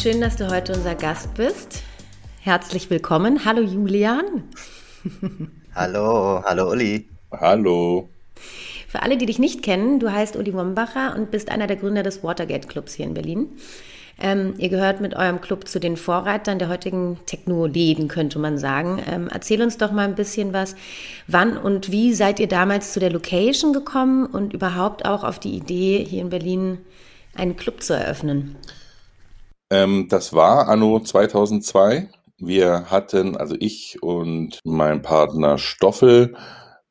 schön, dass du heute unser Gast bist. Herzlich willkommen. Hallo Julian. hallo, hallo Uli. Hallo. Für alle, die dich nicht kennen, du heißt Uli Wombacher und bist einer der Gründer des Watergate Clubs hier in Berlin. Ähm, ihr gehört mit eurem Club zu den Vorreitern der heutigen Techno-Läden, könnte man sagen. Ähm, erzähl uns doch mal ein bisschen was. Wann und wie seid ihr damals zu der Location gekommen und überhaupt auch auf die Idee, hier in Berlin einen Club zu eröffnen? Ähm, das war anno 2002. Wir hatten, also ich und mein Partner Stoffel,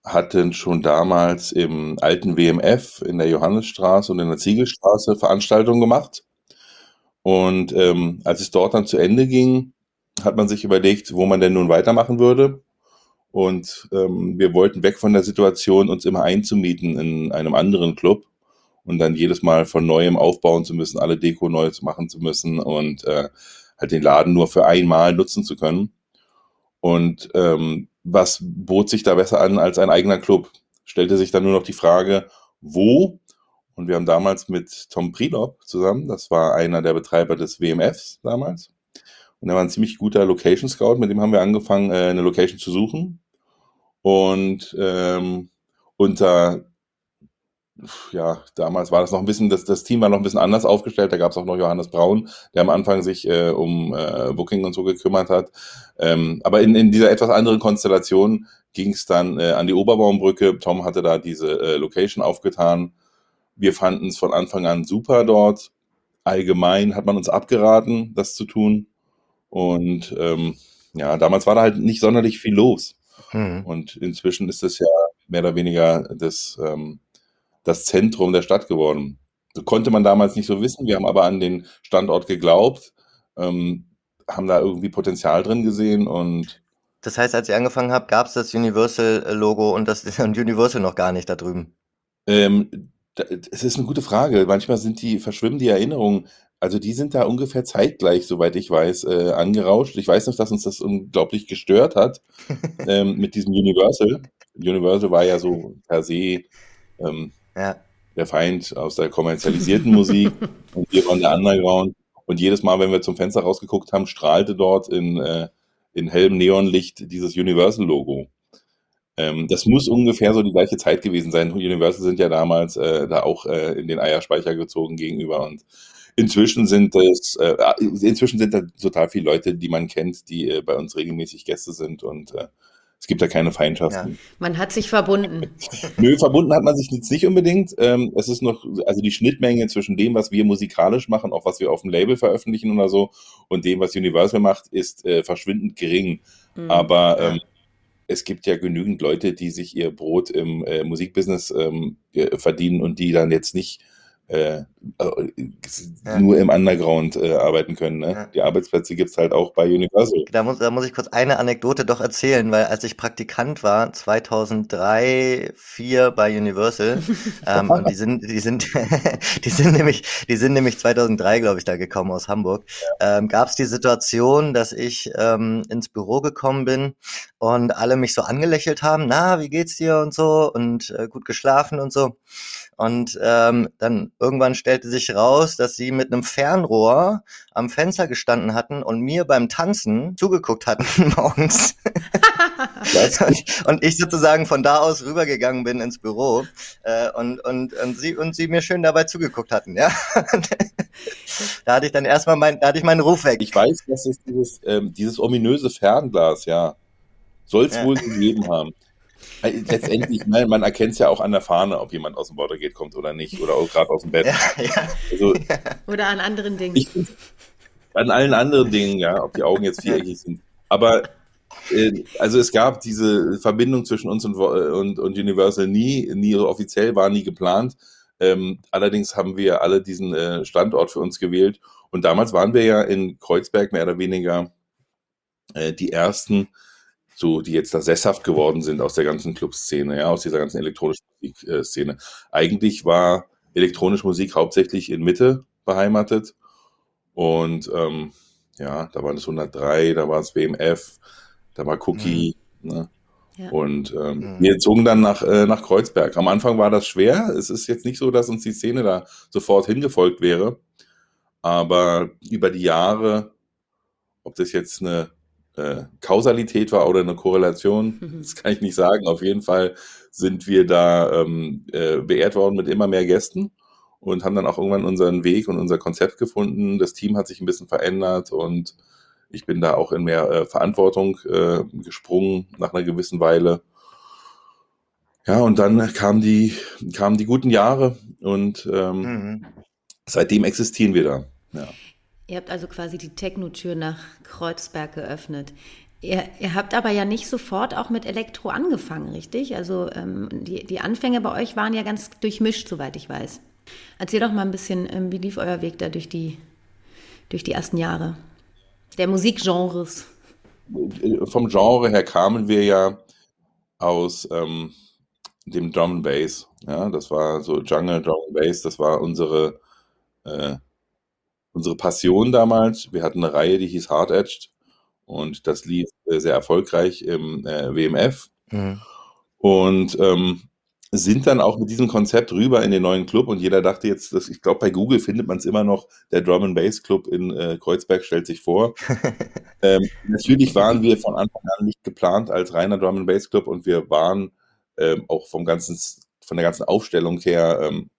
hatten schon damals im alten WMF in der Johannesstraße und in der Ziegelstraße Veranstaltungen gemacht. Und ähm, als es dort dann zu Ende ging, hat man sich überlegt, wo man denn nun weitermachen würde. Und ähm, wir wollten weg von der Situation, uns immer einzumieten in einem anderen Club und dann jedes Mal von neuem aufbauen zu müssen, alle Deko neu machen zu müssen und äh, halt den Laden nur für einmal nutzen zu können. Und ähm, was bot sich da besser an als ein eigener Club? Stellte sich dann nur noch die Frage, wo? Und wir haben damals mit Tom Prilop zusammen, das war einer der Betreiber des WMFs damals. Und er war ein ziemlich guter Location Scout, mit dem haben wir angefangen, äh, eine Location zu suchen. Und ähm, unter ja, damals war das noch ein bisschen, das, das Team war noch ein bisschen anders aufgestellt. Da gab es auch noch Johannes Braun, der am Anfang sich äh, um äh, Booking und so gekümmert hat. Ähm, aber in, in dieser etwas anderen Konstellation ging es dann äh, an die Oberbaumbrücke. Tom hatte da diese äh, Location aufgetan. Wir fanden es von Anfang an super dort. Allgemein hat man uns abgeraten, das zu tun. Und ähm, ja, damals war da halt nicht sonderlich viel los. Mhm. Und inzwischen ist es ja mehr oder weniger das ähm, das Zentrum der Stadt geworden. So konnte man damals nicht so wissen. Wir haben aber an den Standort geglaubt, ähm, haben da irgendwie Potenzial drin gesehen und das heißt, als ihr angefangen habt, gab es das Universal-Logo und das und Universal noch gar nicht da drüben? Ähm, es ist eine gute Frage. Manchmal sind die, verschwimmen die Erinnerungen. Also die sind da ungefähr zeitgleich, soweit ich weiß, äh, angerauscht. Ich weiß noch, dass uns das unglaublich gestört hat ähm, mit diesem Universal. Universal war ja so per se ähm, ja. Der Feind aus der kommerzialisierten Musik und wir waren der Underground. Und jedes Mal, wenn wir zum Fenster rausgeguckt haben, strahlte dort in, äh, in hellem Neonlicht dieses Universal-Logo. Ähm, das muss ungefähr so die gleiche Zeit gewesen sein. Universal sind ja damals äh, da auch äh, in den Eierspeicher gezogen gegenüber und Inzwischen sind es, äh, inzwischen sind da total viele Leute, die man kennt, die äh, bei uns regelmäßig Gäste sind und äh, es gibt da keine Feindschaften. Ja. Man hat sich verbunden. Nö, verbunden hat man sich jetzt nicht unbedingt. Ähm, es ist noch, also die Schnittmenge zwischen dem, was wir musikalisch machen, auch was wir auf dem Label veröffentlichen oder so, und dem, was Universal macht, ist äh, verschwindend gering. Mhm. Aber ähm, es gibt ja genügend Leute, die sich ihr Brot im äh, Musikbusiness ähm, verdienen und die dann jetzt nicht äh, ja. nur im Underground äh, arbeiten können. Ne? Ja. Die Arbeitsplätze gibt es halt auch bei Universal. Da muss, da muss ich kurz eine Anekdote doch erzählen, weil als ich Praktikant war, 2003, 2004 bei Universal, ähm, und die sind, die sind, die sind nämlich, die sind nämlich 2003, glaube ich, da gekommen aus Hamburg, ja. ähm, gab es die Situation, dass ich ähm, ins Büro gekommen bin und alle mich so angelächelt haben, na, wie geht's dir und so und äh, gut geschlafen und so. Und ähm, dann irgendwann stellte sich raus, dass sie mit einem Fernrohr am Fenster gestanden hatten und mir beim Tanzen zugeguckt hatten morgens. und, ich sozusagen von da aus rübergegangen bin ins Büro äh, und, und, und, sie, und sie mir schön dabei zugeguckt hatten. Ja? da hatte ich dann erstmal mein, da hatte ich meinen Ruf weg. Ich weiß, dass es dieses, ähm, dieses ominöse Fernglas, ja, soll es ja. wohl gegeben haben. Äh, letztendlich, ne, man erkennt es ja auch an der Fahne, ob jemand aus dem Watergate kommt oder nicht, oder auch gerade aus dem Bett. Ja, ja. Also, oder an anderen Dingen. Ich, an allen anderen Dingen, ja, ob die Augen jetzt viereckig sind. Aber äh, also es gab diese Verbindung zwischen uns und, und, und Universal nie, nie offiziell, war nie geplant. Ähm, allerdings haben wir alle diesen äh, Standort für uns gewählt. Und damals waren wir ja in Kreuzberg mehr oder weniger äh, die ersten, so, die jetzt da sesshaft geworden sind aus der ganzen Clubszene, ja, aus dieser ganzen elektronischen Musikszene. Eigentlich war elektronische Musik hauptsächlich in Mitte beheimatet Und ähm, ja, da war es 103, da war es WMF, da war Cookie. Mhm. Ne? Ja. Und ähm, mhm. wir zogen dann nach, äh, nach Kreuzberg. Am Anfang war das schwer. Es ist jetzt nicht so, dass uns die Szene da sofort hingefolgt wäre. Aber über die Jahre, ob das jetzt eine äh, Kausalität war oder eine Korrelation, mhm. das kann ich nicht sagen. Auf jeden Fall sind wir da ähm, äh, beehrt worden mit immer mehr Gästen und haben dann auch irgendwann unseren Weg und unser Konzept gefunden. Das Team hat sich ein bisschen verändert und ich bin da auch in mehr äh, Verantwortung äh, gesprungen nach einer gewissen Weile. Ja, und dann kamen die, kamen die guten Jahre und ähm, mhm. seitdem existieren wir da. Ja. Ihr habt also quasi die Techno-Tür nach Kreuzberg geöffnet. Ihr, ihr, habt aber ja nicht sofort auch mit Elektro angefangen, richtig? Also ähm, die, die Anfänge bei euch waren ja ganz durchmischt, soweit ich weiß. Erzähl doch mal ein bisschen, ähm, wie lief euer Weg da durch die, durch die ersten Jahre? Der Musikgenres. Vom Genre her kamen wir ja aus ähm, dem Drum Bass. Ja, das war so Jungle Drum Bass, das war unsere, äh, unsere Passion damals. Wir hatten eine Reihe, die hieß Hard Edged und das lief äh, sehr erfolgreich im äh, WMF. Mhm. Und ähm, sind dann auch mit diesem Konzept rüber in den neuen Club und jeder dachte jetzt, dass, ich glaube, bei Google findet man es immer noch, der Drum and Bass Club in äh, Kreuzberg stellt sich vor. ähm, natürlich waren wir von Anfang an nicht geplant als reiner Drum and Bass Club und wir waren ähm, auch vom ganzen, von der ganzen Aufstellung her ähm,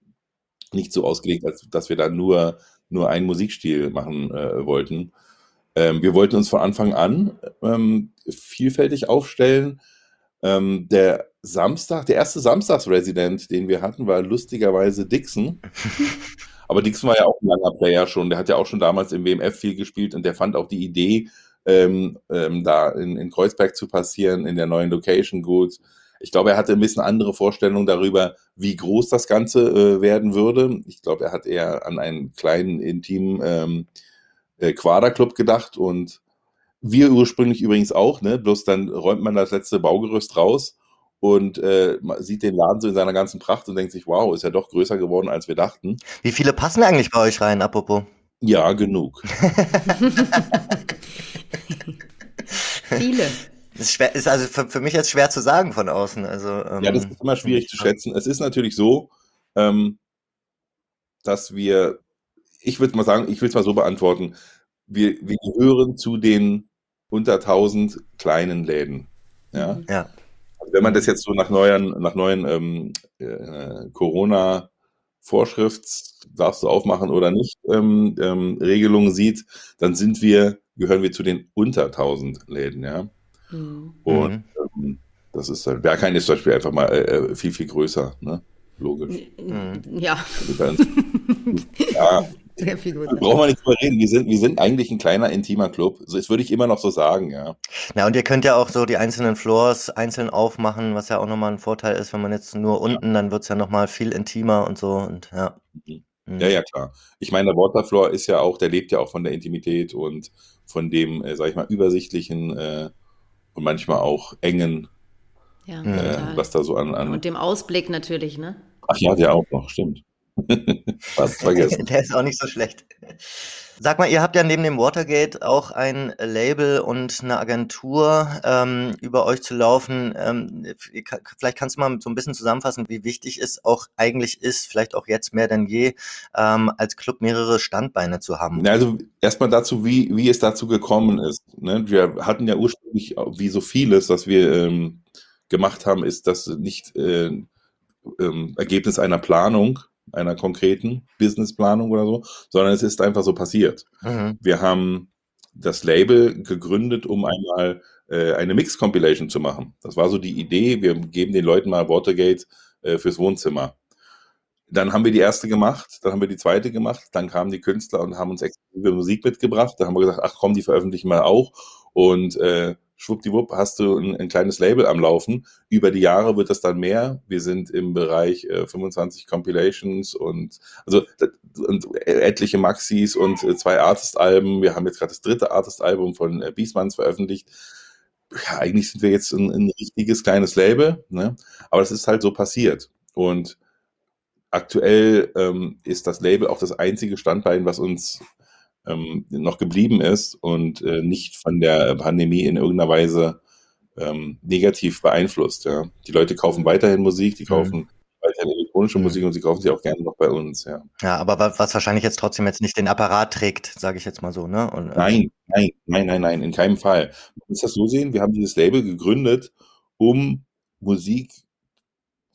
nicht so ausgelegt, als dass wir da nur, nur einen Musikstil machen äh, wollten. Ähm, wir wollten uns von Anfang an ähm, vielfältig aufstellen. Ähm, der Samstag, der erste Samstagsresident, den wir hatten, war lustigerweise Dixon. Aber Dixon war ja auch ein langer Player schon. Der hat ja auch schon damals im WMF viel gespielt und der fand auch die Idee, ähm, ähm, da in, in, Kreuzberg zu passieren, in der neuen Location gut. Ich glaube, er hatte ein bisschen andere Vorstellungen darüber, wie groß das Ganze äh, werden würde. Ich glaube, er hat eher an einen kleinen, intimen ähm, äh, Quaderclub gedacht und wir ursprünglich übrigens auch, ne? Bloß dann räumt man das letzte Baugerüst raus und äh, sieht den Laden so in seiner ganzen Pracht und denkt sich, wow, ist ja doch größer geworden, als wir dachten. Wie viele passen eigentlich bei euch rein, apropos? Ja, genug. viele. Ist, schwer, ist also für, für mich jetzt schwer zu sagen von außen. Also, ähm, ja, das ist immer schwierig zu schätzen. Es ist natürlich so, ähm, dass wir, ich würde mal sagen, ich will es mal so beantworten, wir, wir gehören zu den unter 1000 kleinen Läden. Ja. Mhm. ja. Also wenn man das jetzt so nach neuen, nach neuen ähm, äh, Corona Vorschrifts, darfst du aufmachen oder nicht, ähm, ähm, Regelungen sieht, dann sind wir, gehören wir zu den unter 1000 Läden, ja. Mhm. Und ähm, das ist halt, Berghain ist zum Beispiel einfach mal äh, äh viel, viel größer, ne? Logisch. Mhm. Ja. Also ja, sehr viel gut. Brauchen wir nicht drüber reden. Wir sind, wir sind eigentlich ein kleiner, intimer Club. So, das würde ich immer noch so sagen, ja. Ja, und ihr könnt ja auch so die einzelnen Floors einzeln aufmachen, was ja auch nochmal ein Vorteil ist, wenn man jetzt nur unten, dann wird es ja nochmal viel intimer und so und ja. Mhm. Ja, ja, klar. Ich meine, der Waterfloor ist ja auch, der lebt ja auch von der Intimität und von dem, äh, sag ich mal, übersichtlichen äh, und manchmal auch engen, ja, äh, was da so an, an. Und dem Ausblick natürlich, ne? Ach ja, der auch noch, stimmt. Fast vergessen. Der ist auch nicht so schlecht. Sag mal, ihr habt ja neben dem Watergate auch ein Label und eine Agentur ähm, über euch zu laufen. Ähm, vielleicht kannst du mal so ein bisschen zusammenfassen, wie wichtig es auch eigentlich ist, vielleicht auch jetzt mehr denn je, ähm, als Club mehrere Standbeine zu haben. Also erstmal dazu, wie, wie es dazu gekommen ist. Ne? Wir hatten ja ursprünglich, wie so vieles, was wir ähm, gemacht haben, ist das nicht äh, ähm, Ergebnis einer Planung, einer konkreten Businessplanung oder so, sondern es ist einfach so passiert. Mhm. Wir haben das Label gegründet, um einmal äh, eine Mix-Compilation zu machen. Das war so die Idee, wir geben den Leuten mal Watergate äh, fürs Wohnzimmer. Dann haben wir die erste gemacht, dann haben wir die zweite gemacht, dann kamen die Künstler und haben uns exklusive Musik mitgebracht. Da haben wir gesagt, ach komm, die veröffentlichen wir auch. Und äh, schwuppdiwupp hast du ein, ein, kleines Label am Laufen. Über die Jahre wird das dann mehr. Wir sind im Bereich äh, 25 Compilations und also und etliche Maxis und äh, zwei Artist-Alben. Wir haben jetzt gerade das dritte Artist-Album von äh, Biesmanns veröffentlicht. Ja, eigentlich sind wir jetzt ein, ein richtiges kleines Label, ne? aber das ist halt so passiert. Und aktuell ähm, ist das Label auch das einzige Standbein, was uns ähm, noch geblieben ist und äh, nicht von der Pandemie in irgendeiner Weise ähm, negativ beeinflusst. Ja. Die Leute kaufen weiterhin Musik, die mhm. kaufen mhm. weiterhin elektronische mhm. Musik und sie kaufen sie auch gerne noch bei uns. Ja, ja aber was wahrscheinlich jetzt trotzdem jetzt nicht den Apparat trägt, sage ich jetzt mal so. Ne? Und, äh nein, nein, nein, nein, nein, in keinem Fall. Man muss das so sehen, wir haben dieses Label gegründet, um Musik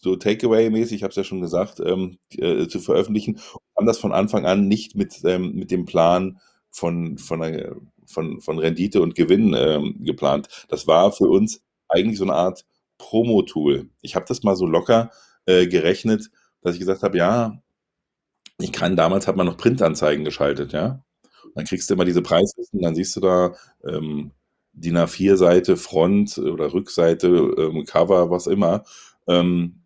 so Takeaway-mäßig, ich habe es ja schon gesagt, ähm, äh, zu veröffentlichen. Haben das von Anfang an nicht mit, ähm, mit dem Plan von, von, einer, von, von Rendite und Gewinn ähm, geplant. Das war für uns eigentlich so eine Art Promo-Tool. Ich habe das mal so locker äh, gerechnet, dass ich gesagt habe, ja, ich kann, damals hat man noch Printanzeigen geschaltet, ja. dann kriegst du immer diese Preislisten, dann siehst du da ähm, DIN A4-Seite, Front oder Rückseite, ähm, Cover, was immer. Ähm,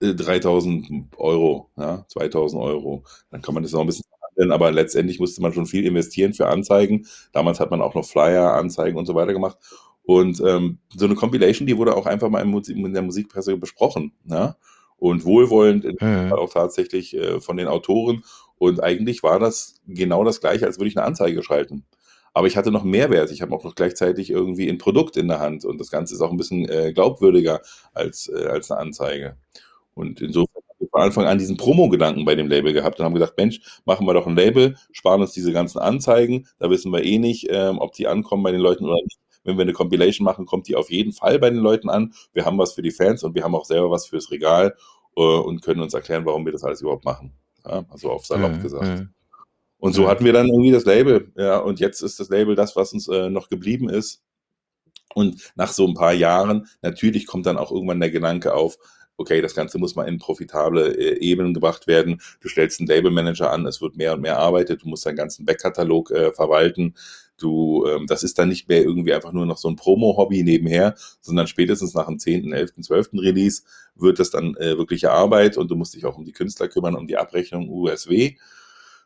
3000 äh, Euro, ja, 2000 Euro. Dann kann man das noch ein bisschen verhandeln, aber letztendlich musste man schon viel investieren für Anzeigen. Damals hat man auch noch Flyer, Anzeigen und so weiter gemacht. Und ähm, so eine Compilation, die wurde auch einfach mal in, der Musikpresse besprochen. Ja? Und wohlwollend mhm. auch tatsächlich äh, von den Autoren. Und eigentlich war das genau das gleiche, als würde ich eine Anzeige schalten. Aber ich hatte noch Mehrwert. Ich habe auch noch gleichzeitig irgendwie ein Produkt in der Hand. Und das Ganze ist auch ein bisschen äh, glaubwürdiger als, äh, als eine Anzeige. Und insofern haben wir von Anfang an diesen Promo-Gedanken bei dem Label gehabt und haben gesagt, Mensch, machen wir doch ein Label, sparen uns diese ganzen Anzeigen, da wissen wir eh nicht, ähm, ob die ankommen bei den Leuten oder nicht. Wenn wir eine Compilation machen, kommt die auf jeden Fall bei den Leuten an. Wir haben was für die Fans und wir haben auch selber was fürs Regal äh, und können uns erklären, warum wir das alles überhaupt machen. Ja, also auf salopp mhm. gesagt. Mhm. Und so hatten wir dann irgendwie das Label. Ja, und jetzt ist das Label das, was uns äh, noch geblieben ist. Und nach so ein paar Jahren, natürlich kommt dann auch irgendwann der Gedanke auf, okay, das Ganze muss mal in profitable äh, Ebenen gebracht werden. Du stellst einen Labelmanager an, es wird mehr und mehr arbeitet, du musst deinen ganzen Backkatalog äh, verwalten. Du, ähm, das ist dann nicht mehr irgendwie einfach nur noch so ein Promo-Hobby nebenher, sondern spätestens nach dem 10., 11., 12. Release wird das dann äh, wirkliche Arbeit und du musst dich auch um die Künstler kümmern, um die Abrechnung USW.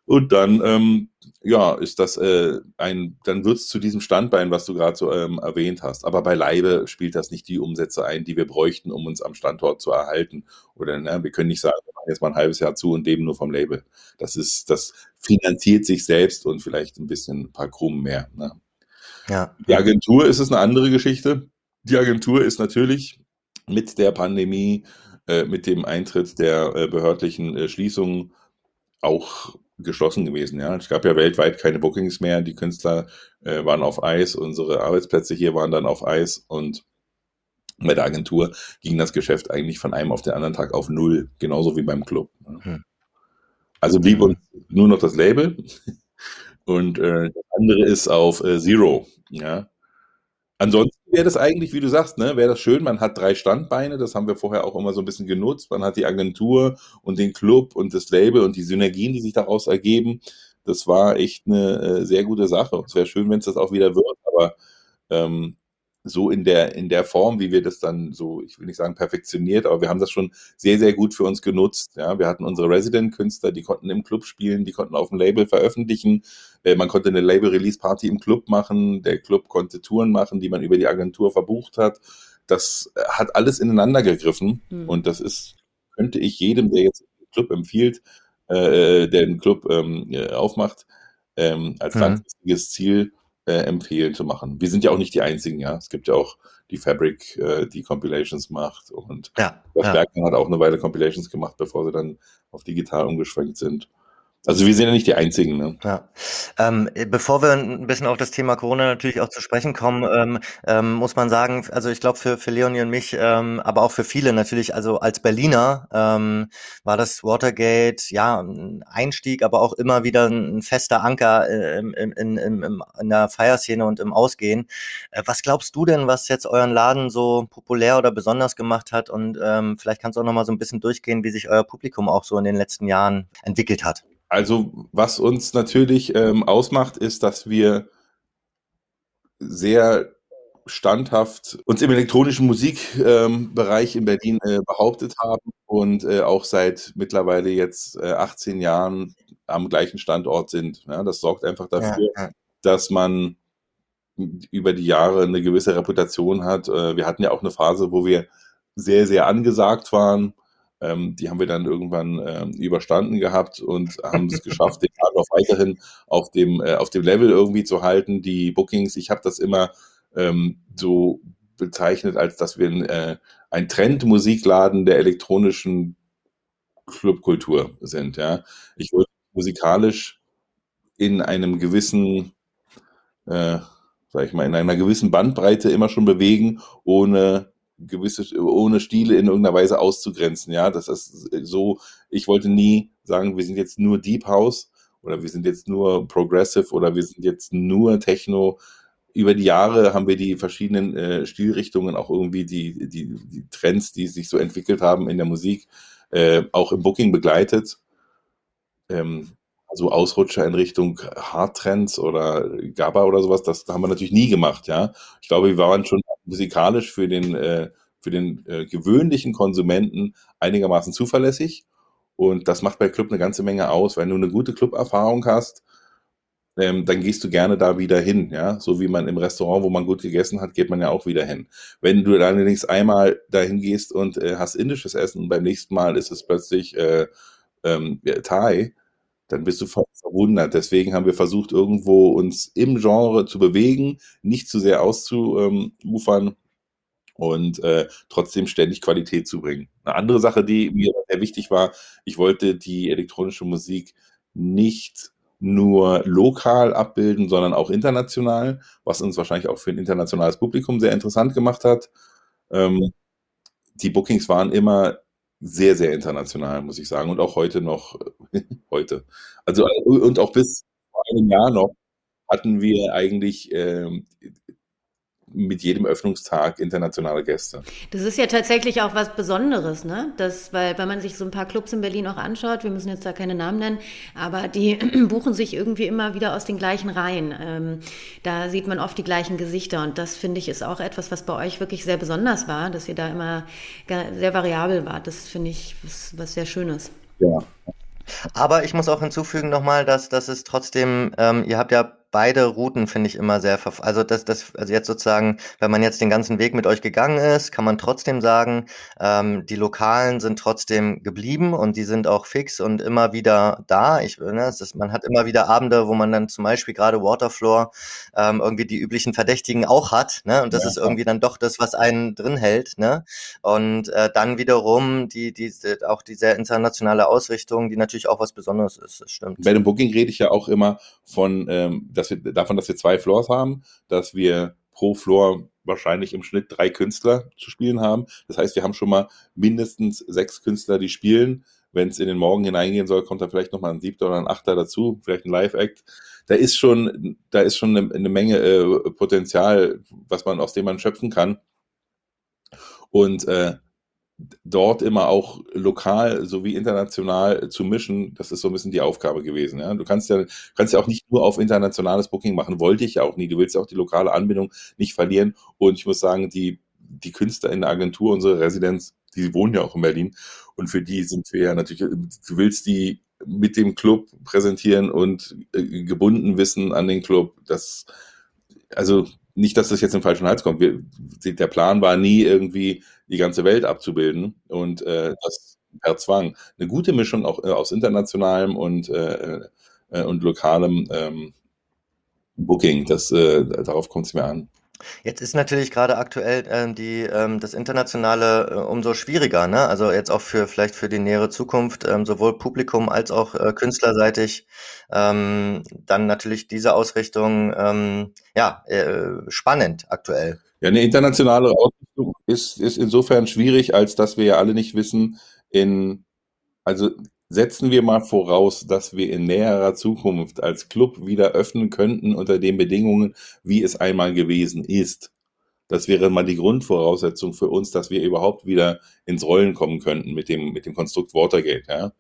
Und dann, ähm, ja, ist das äh, ein, dann wird es zu diesem Standbein, was du gerade so ähm, erwähnt hast. Aber beileibe spielt das nicht die Umsätze ein, die wir bräuchten, um uns am Standort zu erhalten. Oder ne, wir können nicht sagen, wir machen jetzt mal ein halbes Jahr zu und leben nur vom Label. Das ist, das finanziert sich selbst und vielleicht ein bisschen ein paar Krummen mehr. Ne? Ja. Die Agentur ist es eine andere Geschichte. Die Agentur ist natürlich mit der Pandemie, äh, mit dem Eintritt der äh, behördlichen äh, Schließungen auch geschlossen gewesen. Ja, es gab ja weltweit keine Bookings mehr. Die Künstler äh, waren auf Eis. Unsere Arbeitsplätze hier waren dann auf Eis und bei der Agentur ging das Geschäft eigentlich von einem auf den anderen Tag auf Null, genauso wie beim Club. Hm. Also blieb uns nur noch das Label und äh, das andere ist auf äh, Zero. Ja, Ansonsten wäre das eigentlich, wie du sagst, ne, wäre das schön, man hat drei Standbeine, das haben wir vorher auch immer so ein bisschen genutzt. Man hat die Agentur und den Club und das Label und die Synergien, die sich daraus ergeben. Das war echt eine äh, sehr gute Sache. Es wäre schön, wenn es das auch wieder wird, aber ähm, so in der, in der Form, wie wir das dann so, ich will nicht sagen perfektioniert, aber wir haben das schon sehr, sehr gut für uns genutzt. Ja, wir hatten unsere Resident-Künstler, die konnten im Club spielen, die konnten auf dem Label veröffentlichen. Äh, man konnte eine Label-Release-Party im Club machen. Der Club konnte Touren machen, die man über die Agentur verbucht hat. Das äh, hat alles ineinander gegriffen mhm. und das ist, könnte ich jedem, der jetzt den Club empfiehlt, äh, der den Club ähm, äh, aufmacht, ähm, als mhm. langfristiges Ziel äh, empfehlen zu machen. Wir sind ja auch nicht die Einzigen, ja. Es gibt ja auch die Fabric, äh, die Compilations macht und ja, das ja. Bergmann hat auch eine Weile Compilations gemacht, bevor sie dann auf digital umgeschwenkt sind. Also wir sind ja nicht die Einzigen. Ne? Ja. Ähm, bevor wir ein bisschen auf das Thema Corona natürlich auch zu sprechen kommen, ähm, ähm, muss man sagen, also ich glaube für, für Leonie und mich, ähm, aber auch für viele natürlich, also als Berliner ähm, war das Watergate ja ein Einstieg, aber auch immer wieder ein fester Anker in, in, in, in der Feierszene und im Ausgehen. Äh, was glaubst du denn, was jetzt euren Laden so populär oder besonders gemacht hat? Und ähm, vielleicht kannst du auch noch mal so ein bisschen durchgehen, wie sich euer Publikum auch so in den letzten Jahren entwickelt hat. Also, was uns natürlich ähm, ausmacht, ist, dass wir sehr standhaft uns im elektronischen Musikbereich ähm, in Berlin äh, behauptet haben und äh, auch seit mittlerweile jetzt äh, 18 Jahren am gleichen Standort sind. Ja, das sorgt einfach dafür, ja, ja. dass man über die Jahre eine gewisse Reputation hat. Äh, wir hatten ja auch eine Phase, wo wir sehr, sehr angesagt waren Ähm, die haben wir dann irgendwann ähm, überstanden gehabt und haben es geschafft, den Laden auch weiterhin auf dem, äh, auf dem Level irgendwie zu halten. Die Bookings, ich habe das immer ähm, so bezeichnet, als dass wir ein, äh, ein Trendmusikladen der elektronischen Clubkultur sind. Ja, ich wollte musikalisch in einem gewissen, äh, sag ich mal, in einer gewissen Bandbreite immer schon bewegen, ohne gewisse, ohne Stile in irgendeiner Weise auszugrenzen. Ja, das ist so, ich wollte nie sagen, wir sind jetzt nur Deep House oder wir sind jetzt nur Progressive oder wir sind jetzt nur Techno. Über die Jahre haben wir die verschiedenen äh, Stilrichtungen, auch irgendwie die, die, die Trends, die sich so entwickelt haben in der Musik, äh, auch im Booking begleitet. Ähm, also Ausrutscher in Richtung Hardtrends oder GABA oder sowas, das haben wir natürlich nie gemacht, ja. Ich glaube, wir waren schon musikalisch für den, äh, für den äh, gewöhnlichen Konsumenten einigermaßen zuverlässig. Und das macht bei Club eine ganze Menge aus. Wenn du eine gute Club-Erfahrung hast, ähm, dann gehst du gerne da wieder hin, ja. So wie man im Restaurant, wo man gut gegessen hat, geht man ja auch wieder hin. Wenn du allerdings einmal dahin gehst und äh, hast indisches Essen und beim nächsten Mal ist es plötzlich äh, ähm, Thai, dann bist du voll verwundert. Deswegen haben wir versucht, irgendwo uns im Genre zu bewegen, nicht zu sehr auszuufern und äh, trotzdem ständig Qualität zu bringen. Eine andere Sache, die mir sehr wichtig war, ich wollte die elektronische Musik nicht nur lokal abbilden, sondern auch international, was uns wahrscheinlich auch für ein internationales Publikum sehr interessant gemacht hat. Ähm, die Bookings waren immer sehr, sehr international, muss ich sagen. Und auch heute noch, heute. Also, und auch bis vor einem Jahr noch hatten wir eigentlich ähm, mit jedem Öffnungstag internationale Gäste. Das ist ja tatsächlich auch was Besonderes, ne? Das, weil wenn man sich so ein paar Clubs in Berlin auch anschaut, wir müssen jetzt da keine Namen nennen, aber die buchen sich irgendwie immer wieder aus den gleichen Reihen. Ähm, da sieht man oft die gleichen Gesichter und das finde ich ist auch etwas, was bei euch wirklich sehr besonders war, dass ihr da immer sehr variabel wart. Das finde ich was, was sehr Schönes. Ja. Aber ich muss auch hinzufügen nochmal, dass, dass es trotzdem, ähm, ihr habt ja beide Routen finde ich immer sehr verf also das das also jetzt sozusagen, wenn man jetzt den ganzen Weg mit euch gegangen ist, kann man trotzdem sagen, ähm, die Lokalen sind trotzdem geblieben und die sind auch fix und immer wieder da. Ich, ne, es ist, man hat immer wieder Abende, wo man dann zum Beispiel gerade Waterfloor ähm, irgendwie die üblichen Verdächtigen auch hat, ne? Und das ja, ist irgendwie dann doch das, was einen drin hält, ne? Und äh, dann wiederum die, die auch die sehr internationale Ausrichtung, die natürlich auch was Besonderes ist. Das stimmt. Bei dem Booking rede ich ja auch immer von ähm, dass wir, davon, dass wir zwei Floors haben, dass wir pro Floor wahrscheinlich im Schnitt drei Künstler zu spielen haben. Das heißt, wir haben schon mal mindestens sechs Künstler, die spielen. Wenn es in den Morgen hineingehen soll, kommt da vielleicht noch mal ein Siebter oder ein Achter dazu, vielleicht ein Live-Act. Da ist schon, da ist schon eine, eine Menge äh, Potenzial, was man aus dem man schöpfen kann. Und äh, dort immer auch lokal sowie international zu mischen, das ist so ein bisschen die Aufgabe gewesen. Ja? Du kannst ja, kannst ja auch nicht nur auf internationales Booking machen, wollte ich ja auch nie. Du willst ja auch die lokale Anbindung nicht verlieren. Und ich muss sagen, die, die Künstler in der Agentur, unsere Residenz, die wohnen ja auch in Berlin. Und für die sind wir ja natürlich, du willst die mit dem Club präsentieren und äh, gebunden wissen an den Club. Das, also nicht, dass das jetzt im falschen Hals kommt. Wir, der Plan war nie irgendwie die ganze Welt abzubilden und äh, das per Zwang. Eine gute Mischung auch äh, aus internationalem und, äh, äh, und lokalem ähm, Booking. Das, äh, darauf kommt es mir an. Jetzt ist natürlich gerade aktuell ähm, die, ähm, das Internationale äh, umso schwieriger, ne? Also jetzt auch für vielleicht für die nähere Zukunft, ähm, sowohl Publikum als auch äh, künstlerseitig. Ähm, dann natürlich diese Ausrichtung, ähm, ja, äh, spannend aktuell. Ja, eine internationale Ausrichtung ist, ist insofern schwierig, als dass wir ja alle nicht wissen, in, also Setzen wir mal voraus, dass wir in näherer Zukunft als Club wieder öffnen könnten unter den Bedingungen, wie es einmal gewesen ist. Das wäre mal die Grundvoraussetzung für uns, dass wir überhaupt wieder ins Rollen kommen könnten mit dem, mit dem Konstrukt Watergate. Ja.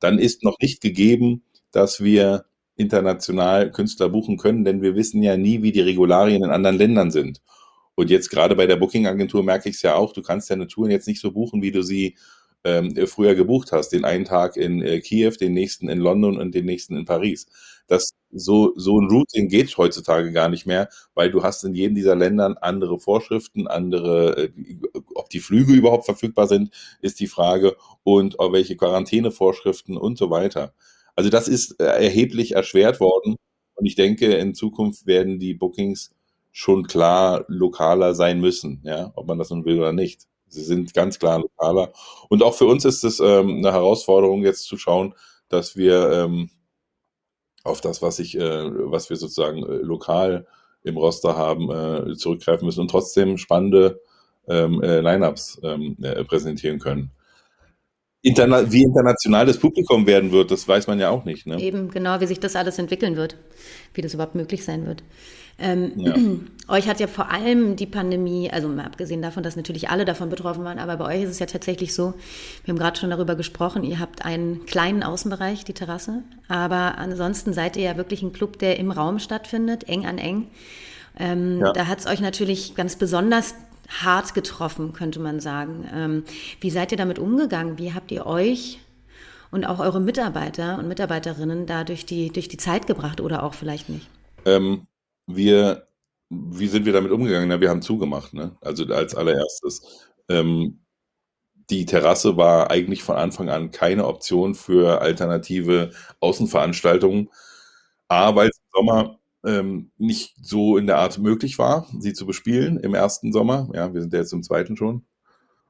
Dann ist noch nicht gegeben, dass wir international Künstler buchen können, denn wir wissen ja nie, wie die Regularien in anderen Ländern sind. Und jetzt gerade bei der Booking-Agentur merke ich es ja auch, du kannst ja eine Tour jetzt nicht so buchen, wie du sie ähm, früher gebucht hast. Den einen Tag in äh, Kiew, den nächsten in London und den nächsten in Paris. Das, so, so ein Routing geht heutzutage gar nicht mehr, weil du hast in jedem dieser Ländern andere Vorschriften, andere, äh, ob die Flüge überhaupt verfügbar sind, ist die Frage und auch welche Quarantänevorschriften und so weiter. Also das ist äh, erheblich erschwert worden und ich denke, in Zukunft werden die Bookings schon klar lokaler sein müssen, ja, ob man das nun will oder nicht. Sie sind ganz klar lokaler. Und auch für uns ist es ähm, eine Herausforderung, jetzt zu schauen, dass wir ähm, auf das, was ich, äh, was wir sozusagen äh, lokal im Roster haben, äh, zurückgreifen müssen und trotzdem spannende ähm, äh, Lineups ähm, äh, präsentieren können. Interna wie international das Publikum werden wird, das weiß man ja auch nicht. Ne? Eben, genau, wie sich das alles entwickeln wird, wie das überhaupt möglich sein wird. Ähm, ja. Euch hat ja vor allem die Pandemie, also mal abgesehen davon, dass natürlich alle davon betroffen waren, aber bei euch ist es ja tatsächlich so, wir haben gerade schon darüber gesprochen, ihr habt einen kleinen Außenbereich, die Terrasse, aber ansonsten seid ihr ja wirklich ein Club, der im Raum stattfindet, eng an eng. Ähm, ja. Da hat es euch natürlich ganz besonders hart getroffen, könnte man sagen. Ähm, wie seid ihr damit umgegangen? Wie habt ihr euch und auch eure Mitarbeiter und Mitarbeiterinnen da durch die, durch die Zeit gebracht oder auch vielleicht nicht? Ähm, wir, wie sind wir damit umgegangen? Na, wir haben zugemacht, ne? Also als allererstes. Ähm, die Terrasse war eigentlich von Anfang an keine Option für alternative Außenveranstaltungen. A, weil es im Sommer ähm, nicht so in der Art möglich war, sie zu bespielen im ersten Sommer. Ja, wir sind ja jetzt im zweiten schon.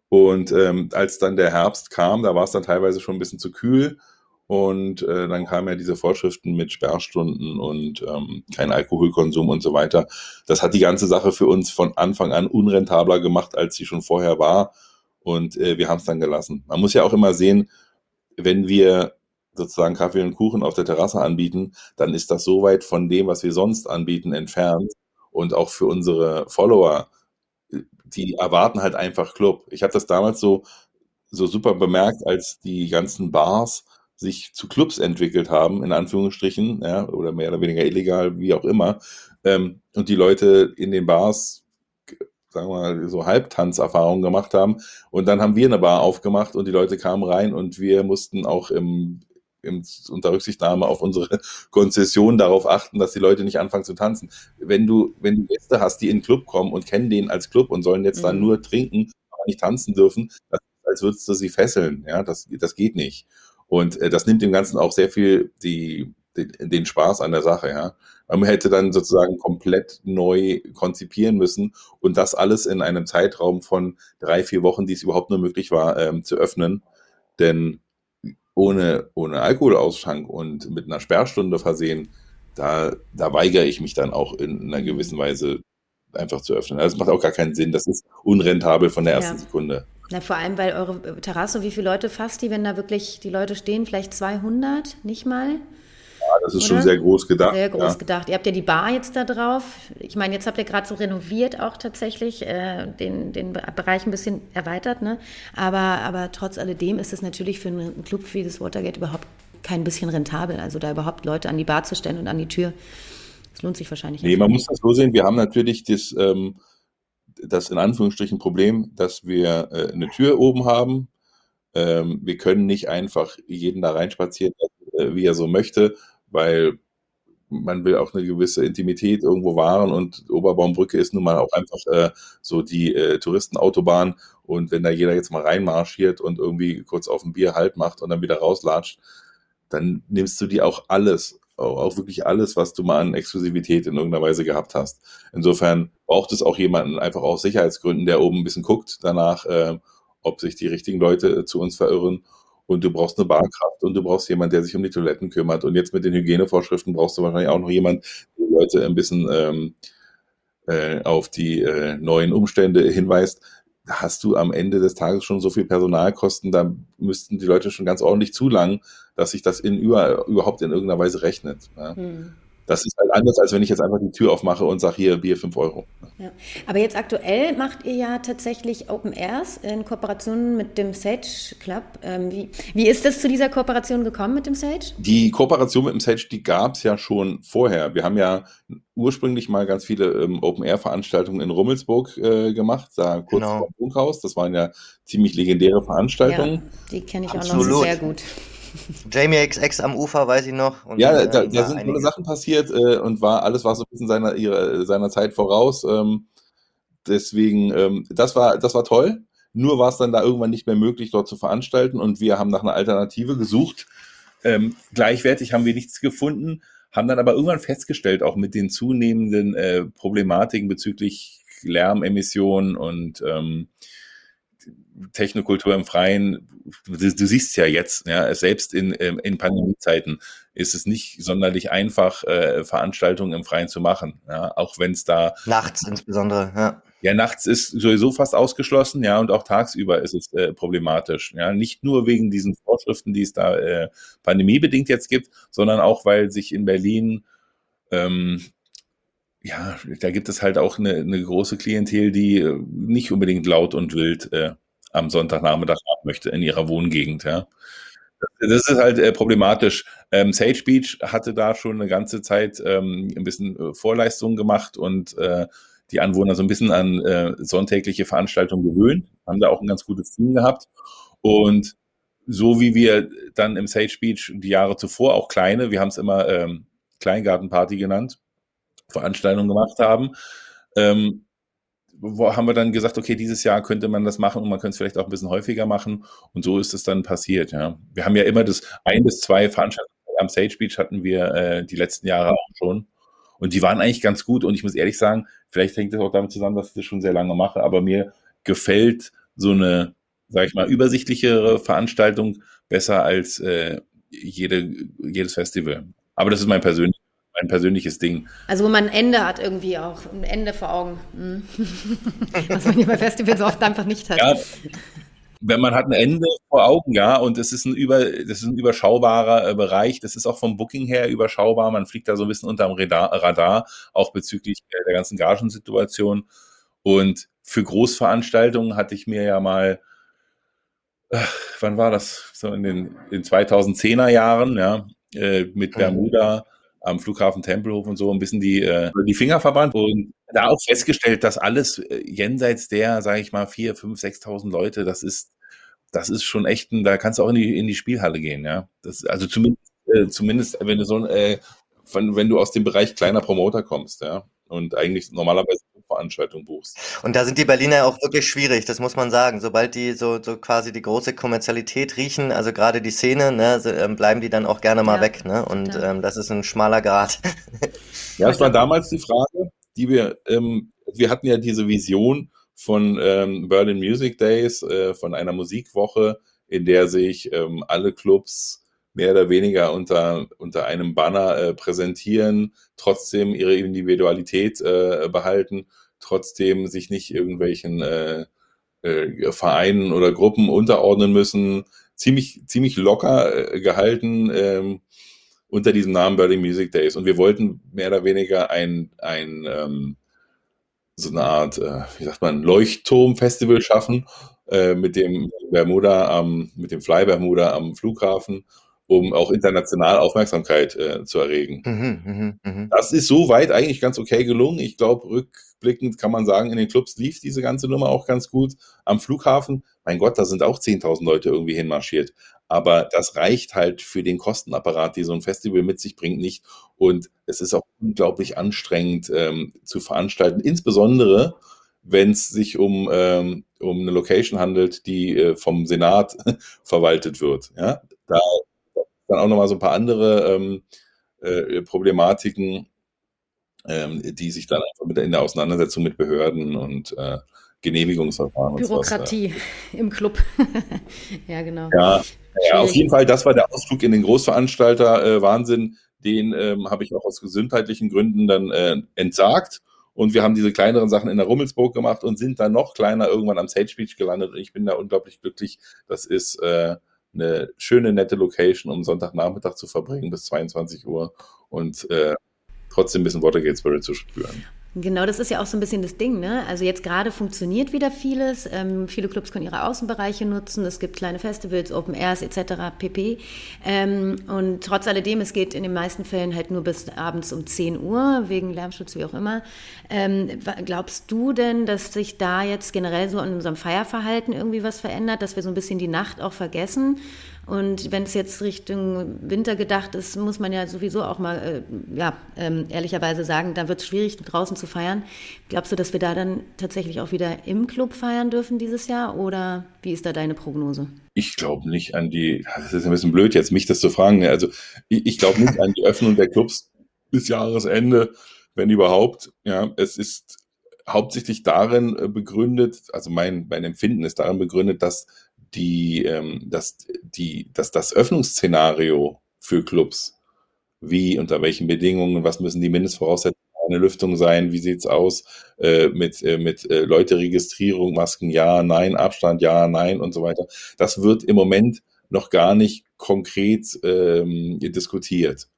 Und ähm, als dann der Herbst kam, da war es dann teilweise schon ein bisschen zu kühl. Und äh, dann kamen ja diese Vorschriften mit Sperrstunden und ähm, kein Alkoholkonsum und so weiter. Das hat die ganze Sache für uns von Anfang an unrentabler gemacht, als sie schon vorher war. Und äh, wir haben es dann gelassen. Man muss ja auch immer sehen, wenn wir sozusagen Kaffee und Kuchen auf der Terrasse anbieten, dann ist das so weit von dem, was wir sonst anbieten, entfernt. Und auch für unsere Follower, die erwarten halt einfach Club. Ich habe das damals so, so super bemerkt, als die ganzen Bars sich zu Clubs entwickelt haben, in Anführungsstrichen, ja, oder mehr oder weniger illegal, wie auch immer. Ähm, und die Leute in den Bars sagen wir mal, so Halbtanzerfahrungen gemacht haben. Und dann haben wir eine Bar aufgemacht und die Leute kamen rein und wir mussten auch im, im, unter Rücksichtnahme auf unsere Konzession darauf achten, dass die Leute nicht anfangen zu tanzen. Wenn du, wenn du Gäste hast, die in den Club kommen und kennen den als Club und sollen jetzt mhm. dann nur trinken, aber nicht tanzen dürfen, das als würdest du sie fesseln. Ja, das, das geht nicht. Und äh, das nimmt dem Ganzen auch sehr viel die, den, den Spaß an der Sache, ja. Man hätte dann sozusagen komplett neu konzipieren müssen und das alles in einem Zeitraum von drei, vier Wochen, die es überhaupt nur möglich war, ähm, zu öffnen. Denn ohne, ohne Alkoholausschank und mit einer Sperrstunde versehen, da, da weigere ich mich dann auch in einer gewissen Weise einfach zu öffnen. Also das macht auch gar keinen Sinn. Das ist unrentabel von der ersten ja. Sekunde. Na, vor allem, weil eure Terrasse, wie viele Leute fasst die, wenn da wirklich die Leute stehen? Vielleicht 200, nicht mal? Ja, das ist Oder? schon sehr groß gedacht. Sehr groß ja. gedacht. Ihr habt ja die Bar jetzt da drauf. Ich meine, jetzt habt ihr gerade so renoviert auch tatsächlich, äh, den, den Bereich ein bisschen erweitert. Ne? Aber, aber trotz alledem ist es natürlich für einen Club wie das Watergate überhaupt kein bisschen rentabel. Also da überhaupt Leute an die Bar zu stellen und an die Tür, das lohnt sich wahrscheinlich nicht. Nee, man muss das so sehen. Wir haben natürlich das, ähm, das in Anführungsstrichen Problem, dass wir äh, eine Tür oben haben. Ähm, wir können nicht einfach jeden da reinspazieren, äh, wie er so möchte weil man will auch eine gewisse Intimität irgendwo wahren und Oberbaumbrücke ist nun mal auch einfach äh, so die äh, Touristenautobahn und wenn da jeder jetzt mal reinmarschiert und irgendwie kurz auf ein Bier Halt macht und dann wieder rauslatscht, dann nimmst du dir auch alles, auch, wirklich alles, was du mal an Exklusivität in irgendeiner Weise gehabt hast. Insofern braucht es auch jemanden einfach aus Sicherheitsgründen, der oben ein bisschen guckt danach, äh, ob sich die richtigen Leute zu uns verirren und du brauchst eine Barkraft und du brauchst jemanden, der sich um die Toiletten kümmert. Und jetzt mit den Hygienevorschriften brauchst du wahrscheinlich auch noch jemanden, der Leute ein bisschen ähm, äh, auf die äh, neuen Umstände hinweist. Hast du am Ende des Tages schon so viel Personalkosten, da müssten die Leute schon ganz ordentlich zulangen, dass sich das in über, überhaupt in irgendeiner Weise rechnet. Ja. Hm. Das ist halt anders, als wenn ich jetzt einfach die Tür aufmache und sage, hier, Bier 5 Euro. Ja. Aber jetzt aktuell macht ihr ja tatsächlich Open Airs in Kooperation mit dem Sage Club. Ähm, wie, wie ist es zu dieser Kooperation gekommen mit dem Sage? Die Kooperation mit dem Sage, die gab es ja schon vorher. Wir haben ja ursprünglich mal ganz viele ähm, Open-Air-Veranstaltungen in Rummelsburg äh, gemacht, da kurz genau. vor dem Funkhaus. Das waren ja ziemlich legendäre Veranstaltungen. Ja, die kenne ich Absolut. auch noch sehr gut. Jamie XX am Ufer, weiß ich noch. Und, ja, da, da sind viele Sachen passiert äh, und war alles war so ein bisschen seiner, ihrer, seiner Zeit voraus. Ähm, deswegen, ähm, das war, das war toll. Nur war es dann da irgendwann nicht mehr möglich, dort zu veranstalten und wir haben nach einer Alternative gesucht. Ähm, gleichwertig haben wir nichts gefunden, haben dann aber irgendwann festgestellt, auch mit den zunehmenden äh, Problematiken bezüglich Lärmemissionen und ähm, Technokultur im Freien, du, du siehst ja jetzt, ja, selbst in, ähm, in Pandemiezeiten ist es nicht sonderlich einfach, äh, Veranstaltungen im Freien zu machen, ja, auch wenn es da nachts insbesondere, ja. Ja, nachts ist sowieso fast ausgeschlossen, ja, und auch tagsüber ist es äh, problematisch, ja, nicht nur wegen diesen Vorschriften, die es da äh, pandemiebedingt jetzt gibt, sondern auch, weil sich in Berlin ähm, ja, da gibt es halt auch eine, eine große Klientel, die äh, nicht unbedingt laut und wild äh, am Sonntagnachmittag haben möchte in ihrer Wohngegend. Ja. Das ist halt äh, problematisch. Ähm, Sage Beach hatte da schon eine ganze Zeit ähm, ein bisschen äh, Vorleistungen gemacht und äh, die Anwohner so ein bisschen an äh, sonntägliche Veranstaltungen gewöhnt, haben da auch ein ganz gutes Team gehabt. Und so wie wir dann im Sage Beach die Jahre zuvor auch kleine, wir haben es immer ähm, Kleingartenparty genannt, Veranstaltungen gemacht haben, ähm, haben wir dann gesagt, okay, dieses Jahr könnte man das machen und man könnte es vielleicht auch ein bisschen häufiger machen. Und so ist es dann passiert. Ja. Wir haben ja immer das ein bis zwei Veranstaltungen am Sage Beach hatten wir äh, die letzten Jahre auch schon. Und die waren eigentlich ganz gut. Und ich muss ehrlich sagen, vielleicht hängt das auch damit zusammen, dass ich das schon sehr lange mache. Aber mir gefällt so eine, sag ich mal, übersichtlichere Veranstaltung besser als äh, jede, jedes Festival. Aber das ist mein persönliches mein persönliches Ding. Also wo man ein Ende hat irgendwie auch, ein Ende vor Augen. Hm. Was man hier bei Festivals oft einfach nicht hat. Ja, wenn man hat ein Ende vor Augen, ja, und es ist ein über, das ist ein überschaubarer äh, Bereich, das ist auch vom Booking her überschaubar, man fliegt da so ein bisschen unterm Radar, Radar auch bezüglich der ganzen Gagensituation. Und für Großveranstaltungen hatte ich mir ja mal, äh, wann war das? So in den in 2010er Jahren, ja, äh, mit mhm. Bermuda am Flughafen Tempelhof und so ein bisschen die, äh, die Finger verbrannt und da auch festgestellt, dass alles äh, jenseits der, sage ich mal, vier, fünf, sechstausend Leute, das ist, das ist schon echt ein, da kannst du auch in die, in die Spielhalle gehen, ja. Das, also zumindest, äh, zumindest, wenn du so, äh, wenn, wenn du aus dem Bereich kleiner Promoter kommst, ja und eigentlich normalerweise Veranstaltung buchst. Und da sind die Berliner auch wirklich schwierig, das muss man sagen. Sobald die so, so quasi die große Kommerzialität riechen, also gerade die Szene, ne, so, ähm, bleiben die dann auch gerne mal ja. weg. Ne? Und ja. ähm, das ist ein schmaler Grad. ja, es war damals die Frage, die wir, ähm, wir hatten ja diese Vision von ähm, Berlin Music Days, äh, von einer Musikwoche, in der sich ähm, alle Clubs mehr oder weniger unter, unter einem Banner äh, präsentieren, trotzdem ihre Individualität äh, behalten, trotzdem sich nicht irgendwelchen äh, äh, Vereinen oder Gruppen unterordnen müssen, ziemlich, ziemlich locker äh, gehalten ähm, unter diesem Namen Berlin Music Days. Und wir wollten mehr oder weniger ein, ein ähm, so eine Art, äh, wie sagt man, Leuchtturm-Festival schaffen, äh, mit dem Bermuda am, mit dem Fly Bermuda am Flughafen um auch international Aufmerksamkeit äh, zu erregen. Mhm, mh, mh. Das ist soweit eigentlich ganz okay gelungen. Ich glaube, rückblickend kann man sagen, in den Clubs lief diese ganze Nummer auch ganz gut. Am Flughafen, mein Gott, da sind auch 10.000 Leute irgendwie hinmarschiert. Aber das reicht halt für den Kostenapparat, die so ein Festival mit sich bringt, nicht. Und es ist auch unglaublich anstrengend ähm, zu veranstalten, insbesondere wenn es sich um, ähm, um eine Location handelt, die äh, vom Senat verwaltet wird. Ja? Da dann auch nochmal so ein paar andere ähm, äh, Problematiken, ähm, die sich dann einfach mit in der Auseinandersetzung mit Behörden und äh, Genehmigungsverfahren. Bürokratie und was, im Club. ja, genau. Ja, ja, auf jeden Fall, das war der Ausflug in den Großveranstalter äh, Wahnsinn. Den ähm, habe ich auch aus gesundheitlichen Gründen dann äh, entsagt. Und wir haben diese kleineren Sachen in der Rummelsburg gemacht und sind dann noch kleiner irgendwann am Sage Beach gelandet. Und ich bin da unglaublich glücklich. Das ist äh, eine schöne, nette Location, um Sonntagnachmittag zu verbringen bis 22 Uhr. Und äh, trotzdem ein bisschen Watergate Spirit zu spüren. Genau, das ist ja auch so ein bisschen das Ding. Ne? Also jetzt gerade funktioniert wieder vieles. Ähm, viele Clubs können ihre Außenbereiche nutzen. Es gibt kleine Festivals, Open Airs etc. pp. Ähm, und trotz alledem, es geht in den meisten Fällen halt nur bis abends um 10 Uhr, wegen Lärmschutz, wie auch immer. Ähm, glaubst du denn, dass sich da jetzt generell so in unserem Feierverhalten irgendwie was verändert, dass wir so ein bisschen die Nacht auch vergessen? Und wenn es jetzt Richtung Winter gedacht ist, muss man ja sowieso auch mal, äh, ja, ähm, ehrlicherweise sagen, da wird es schwierig, draußen zu feiern. Glaubst du, dass wir da dann tatsächlich auch wieder im Club feiern dürfen dieses Jahr? Oder wie ist da deine Prognose? Ich glaube nicht an die, das ist ein bisschen blöd jetzt, mich das zu fragen. Also ich, ich glaube nicht an die Öffnung der Clubs bis Jahresende, wenn überhaupt. Ja, es ist hauptsächlich darin äh, begründet, also mein, mein Empfinden ist darin begründet, dass die, ähm, dass, die, dass das Öffnungsszenario für Clubs, wie, unter welchen Bedingungen, was müssen die Mindestvoraussetzungen eine Lüftung sein, wie sieht's aus äh, mit, äh, mit äh, Leuteregistrierung, Masken, ja, nein, Abstand, ja, nein und so weiter. Das wird im Moment noch gar nicht konkret ähm, diskutiert.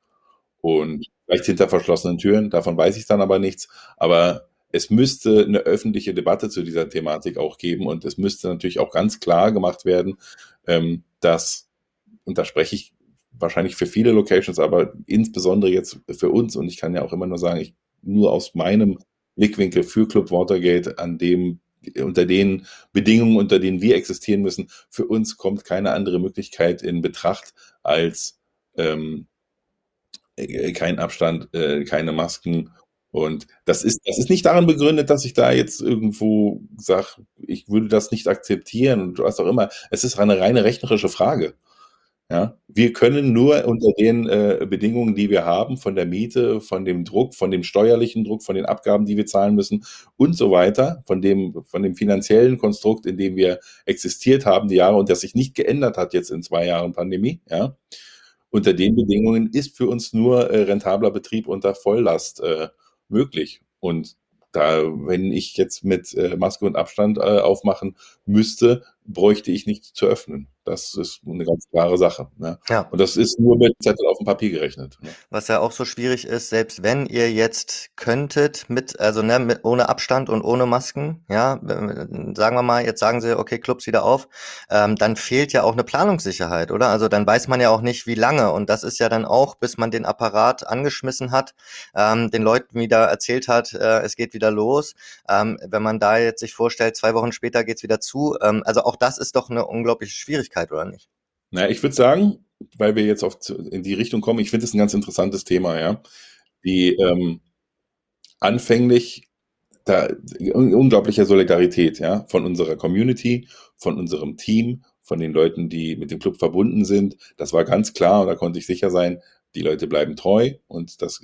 Und vielleicht hinter verschlossenen Türen, davon weiß ich dann aber nichts. Aber es müsste eine öffentliche Debatte zu dieser Thematik auch geben und es müsste natürlich auch ganz klar gemacht werden, ähm, dass, und da spreche ich wahrscheinlich für viele Locations, aber insbesondere jetzt für uns, und ich kann ja auch immer nur sagen, ich nur aus meinem Blickwinkel für Club Watergate, an dem unter den Bedingungen, unter denen wir existieren müssen, für uns kommt keine andere Möglichkeit in Betracht als ähm, äh, kein Abstand, äh, keine Masken und das ist, das ist nicht daran begründet, dass ich da jetzt irgendwo sage, ich würde das nicht akzeptieren und was auch immer. Es ist eine reine rechnerische Frage. Ja, wir können nur unter den äh, Bedingungen, die wir haben, von der Miete, von dem Druck, von dem steuerlichen Druck, von den Abgaben, die wir zahlen müssen und so weiter, von dem, von dem finanziellen Konstrukt, in dem wir existiert haben, die Jahre und das sich nicht geändert hat jetzt in zwei Jahren Pandemie, ja. Unter den Bedingungen ist für uns nur äh, rentabler Betrieb unter Volllast äh, möglich. Und da, wenn ich jetzt mit äh, Maske und Abstand äh, aufmachen müsste, bräuchte ich nicht zu öffnen. Das ist eine ganz klare Sache. Ne? Ja. Und das ist nur mit Zettel auf dem Papier gerechnet. Ne? Was ja auch so schwierig ist, selbst wenn ihr jetzt könntet mit, also ne, mit, ohne Abstand und ohne Masken, ja, sagen wir mal, jetzt sagen sie, okay, Clubs wieder auf, ähm, dann fehlt ja auch eine Planungssicherheit, oder? Also dann weiß man ja auch nicht, wie lange. Und das ist ja dann auch, bis man den Apparat angeschmissen hat, ähm, den Leuten wieder erzählt hat, äh, es geht wieder los. Ähm, wenn man da jetzt sich vorstellt, zwei Wochen später geht's wieder zu. Ähm, also auch das ist doch eine unglaubliche Schwierigkeit oder nicht? Na, ich würde sagen, weil wir jetzt auf, in die Richtung kommen, ich finde es ein ganz interessantes Thema, ja. Die ähm, anfänglich da unglaubliche Solidarität, ja, von unserer Community, von unserem Team, von den Leuten, die mit dem Club verbunden sind. Das war ganz klar und da konnte ich sicher sein, die Leute bleiben treu und das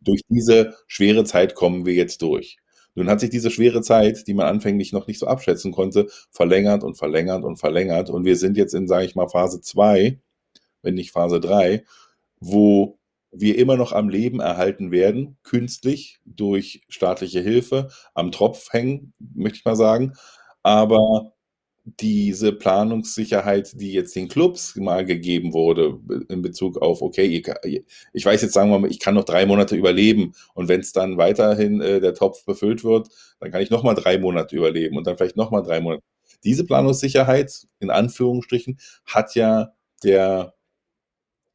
durch diese schwere Zeit kommen wir jetzt durch. Nun hat sich diese schwere Zeit, die man anfänglich noch nicht so abschätzen konnte, verlängert und verlängert und verlängert. Und wir sind jetzt in, sage ich mal, Phase 2, wenn nicht Phase 3, wo wir immer noch am Leben erhalten werden, künstlich durch staatliche Hilfe, am Tropf hängen, möchte ich mal sagen. Aber diese Planungssicherheit, die jetzt den Clubs mal gegeben wurde in Bezug auf, okay, ich weiß jetzt, sagen wir mal, ich kann noch drei Monate überleben und wenn es dann weiterhin äh, der Topf befüllt wird, dann kann ich noch mal drei Monate überleben und dann vielleicht noch mal drei Monate. Diese Planungssicherheit, in Anführungsstrichen, hat ja der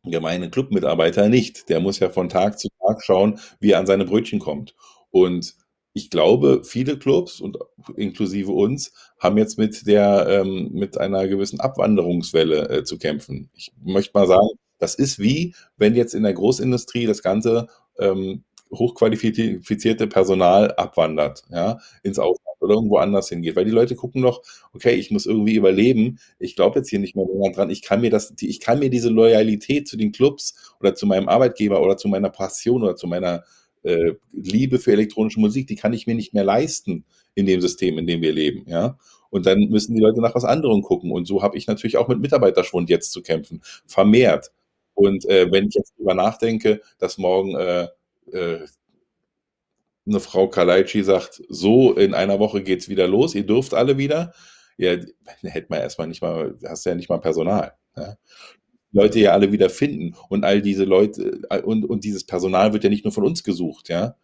gemeine Clubmitarbeiter nicht. Der muss ja von Tag zu Tag schauen, wie er an seine Brötchen kommt. Und ich glaube, viele Clubs und inklusive uns haben jetzt mit der ähm, mit einer gewissen Abwanderungswelle äh, zu kämpfen. Ich möchte mal sagen, das ist wie, wenn jetzt in der Großindustrie das ganze ähm, hochqualifizierte Personal abwandert, ja, ins Ausland oder irgendwo anders hingeht, weil die Leute gucken noch, okay, ich muss irgendwie überleben, ich glaube jetzt hier nicht mehr länger dran, ich kann mir das, ich kann mir diese Loyalität zu den Clubs oder zu meinem Arbeitgeber oder zu meiner Passion oder zu meiner äh, Liebe für elektronische Musik, die kann ich mir nicht mehr leisten in dem System, in dem wir leben, ja. Und dann müssen die Leute nach was anderem gucken. Und so habe ich natürlich auch mit Mitarbeiterschwund jetzt zu kämpfen, vermehrt. Und äh, wenn ich jetzt drüber nachdenke, dass morgen äh, äh, eine Frau Kalaici sagt, so in einer Woche geht's wieder los, ihr dürft alle wieder, ja, hätte man erstmal nicht mal, hast ja nicht mal Personal. Ja? Leute ja alle wieder finden. Und all diese Leute und, und dieses Personal wird ja nicht nur von uns gesucht, ja.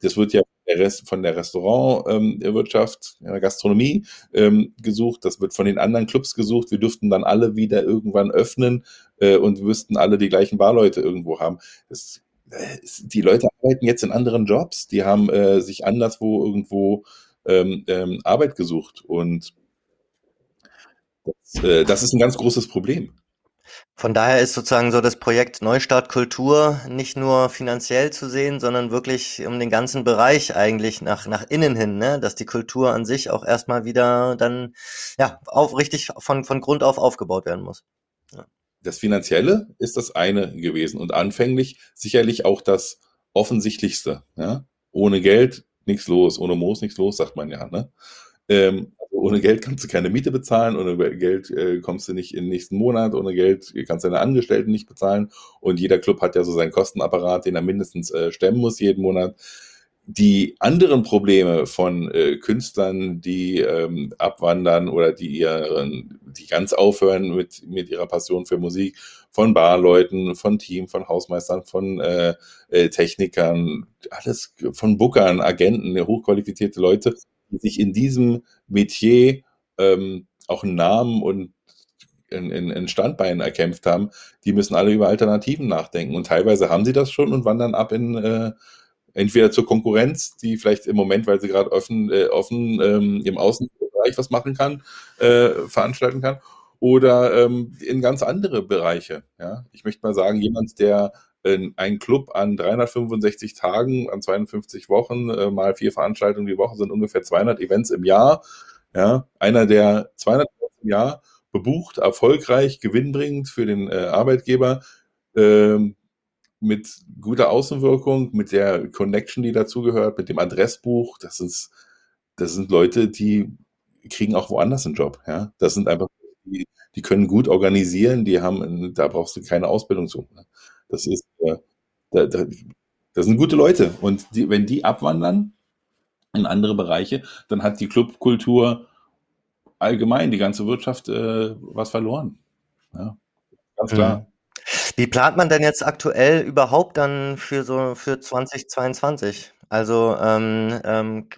Das wird ja der Rest von der Restaurantwirtschaft, ähm, der Gastronomie ähm, gesucht. Das wird von den anderen Clubs gesucht. Wir dürften dann alle wieder irgendwann öffnen äh, und wüssten alle die gleichen Barleute irgendwo haben. Das, äh, die Leute arbeiten jetzt in anderen Jobs. Die haben äh, sich anderswo irgendwo ähm, ähm, Arbeit gesucht und das, äh, das ist ein ganz großes Problem. Von daher ist sozusagen so das Projekt Neustart Kultur nicht nur finanziell zu sehen, sondern wirklich um den ganzen Bereich eigentlich nach, nach innen hin, ne? dass die Kultur an sich auch erstmal wieder dann ja auf, richtig von, von Grund auf aufgebaut werden muss. Ja. Das Finanzielle ist das eine gewesen und anfänglich sicherlich auch das Offensichtlichste. Ja? Ohne Geld nichts los, ohne Moos nichts los, sagt man ja. Ne? Ähm, ohne Geld kannst du keine Miete bezahlen, ohne Geld äh, kommst du nicht in den nächsten Monat, ohne Geld kannst du deine Angestellten nicht bezahlen. Und jeder Club hat ja so seinen Kostenapparat, den er mindestens äh, stemmen muss jeden Monat. Die anderen Probleme von äh, Künstlern, die ähm, abwandern oder die ihren, die ganz aufhören mit, mit ihrer Passion für Musik, von Barleuten, von Team, von Hausmeistern, von äh, äh, Technikern, alles von Bookern, Agenten, hochqualifizierte Leute, die sich in diesem Metier ähm, auch einen Namen und ein, ein, ein Standbein erkämpft haben, die müssen alle über Alternativen nachdenken. Und teilweise haben sie das schon und wandern ab in äh, entweder zur Konkurrenz, die vielleicht im Moment, weil sie gerade offen, äh, offen ähm, im Außenbereich was machen kann, äh, veranstalten kann, oder ähm, in ganz andere Bereiche. Ja? Ich möchte mal sagen, jemand, der ein Club an 365 Tagen, an 52 Wochen, äh, mal vier Veranstaltungen die Woche sind ungefähr 200 Events im Jahr. Ja, einer der 200 Events im Jahr bebucht, erfolgreich, gewinnbringend für den äh, Arbeitgeber, äh, mit guter Außenwirkung, mit der Connection, die dazugehört, mit dem Adressbuch. Das ist, das sind Leute, die kriegen auch woanders einen Job. Ja, das sind einfach die, die können gut organisieren, die haben, da brauchst du keine Ausbildung zu. Ne? Das ist, da, da, das sind gute Leute. Und die, wenn die abwandern in andere Bereiche, dann hat die Clubkultur allgemein, die ganze Wirtschaft, äh, was verloren. Ja, ganz klar. Mhm. Wie plant man denn jetzt aktuell überhaupt dann für so für 2022? Also ähm, ähm,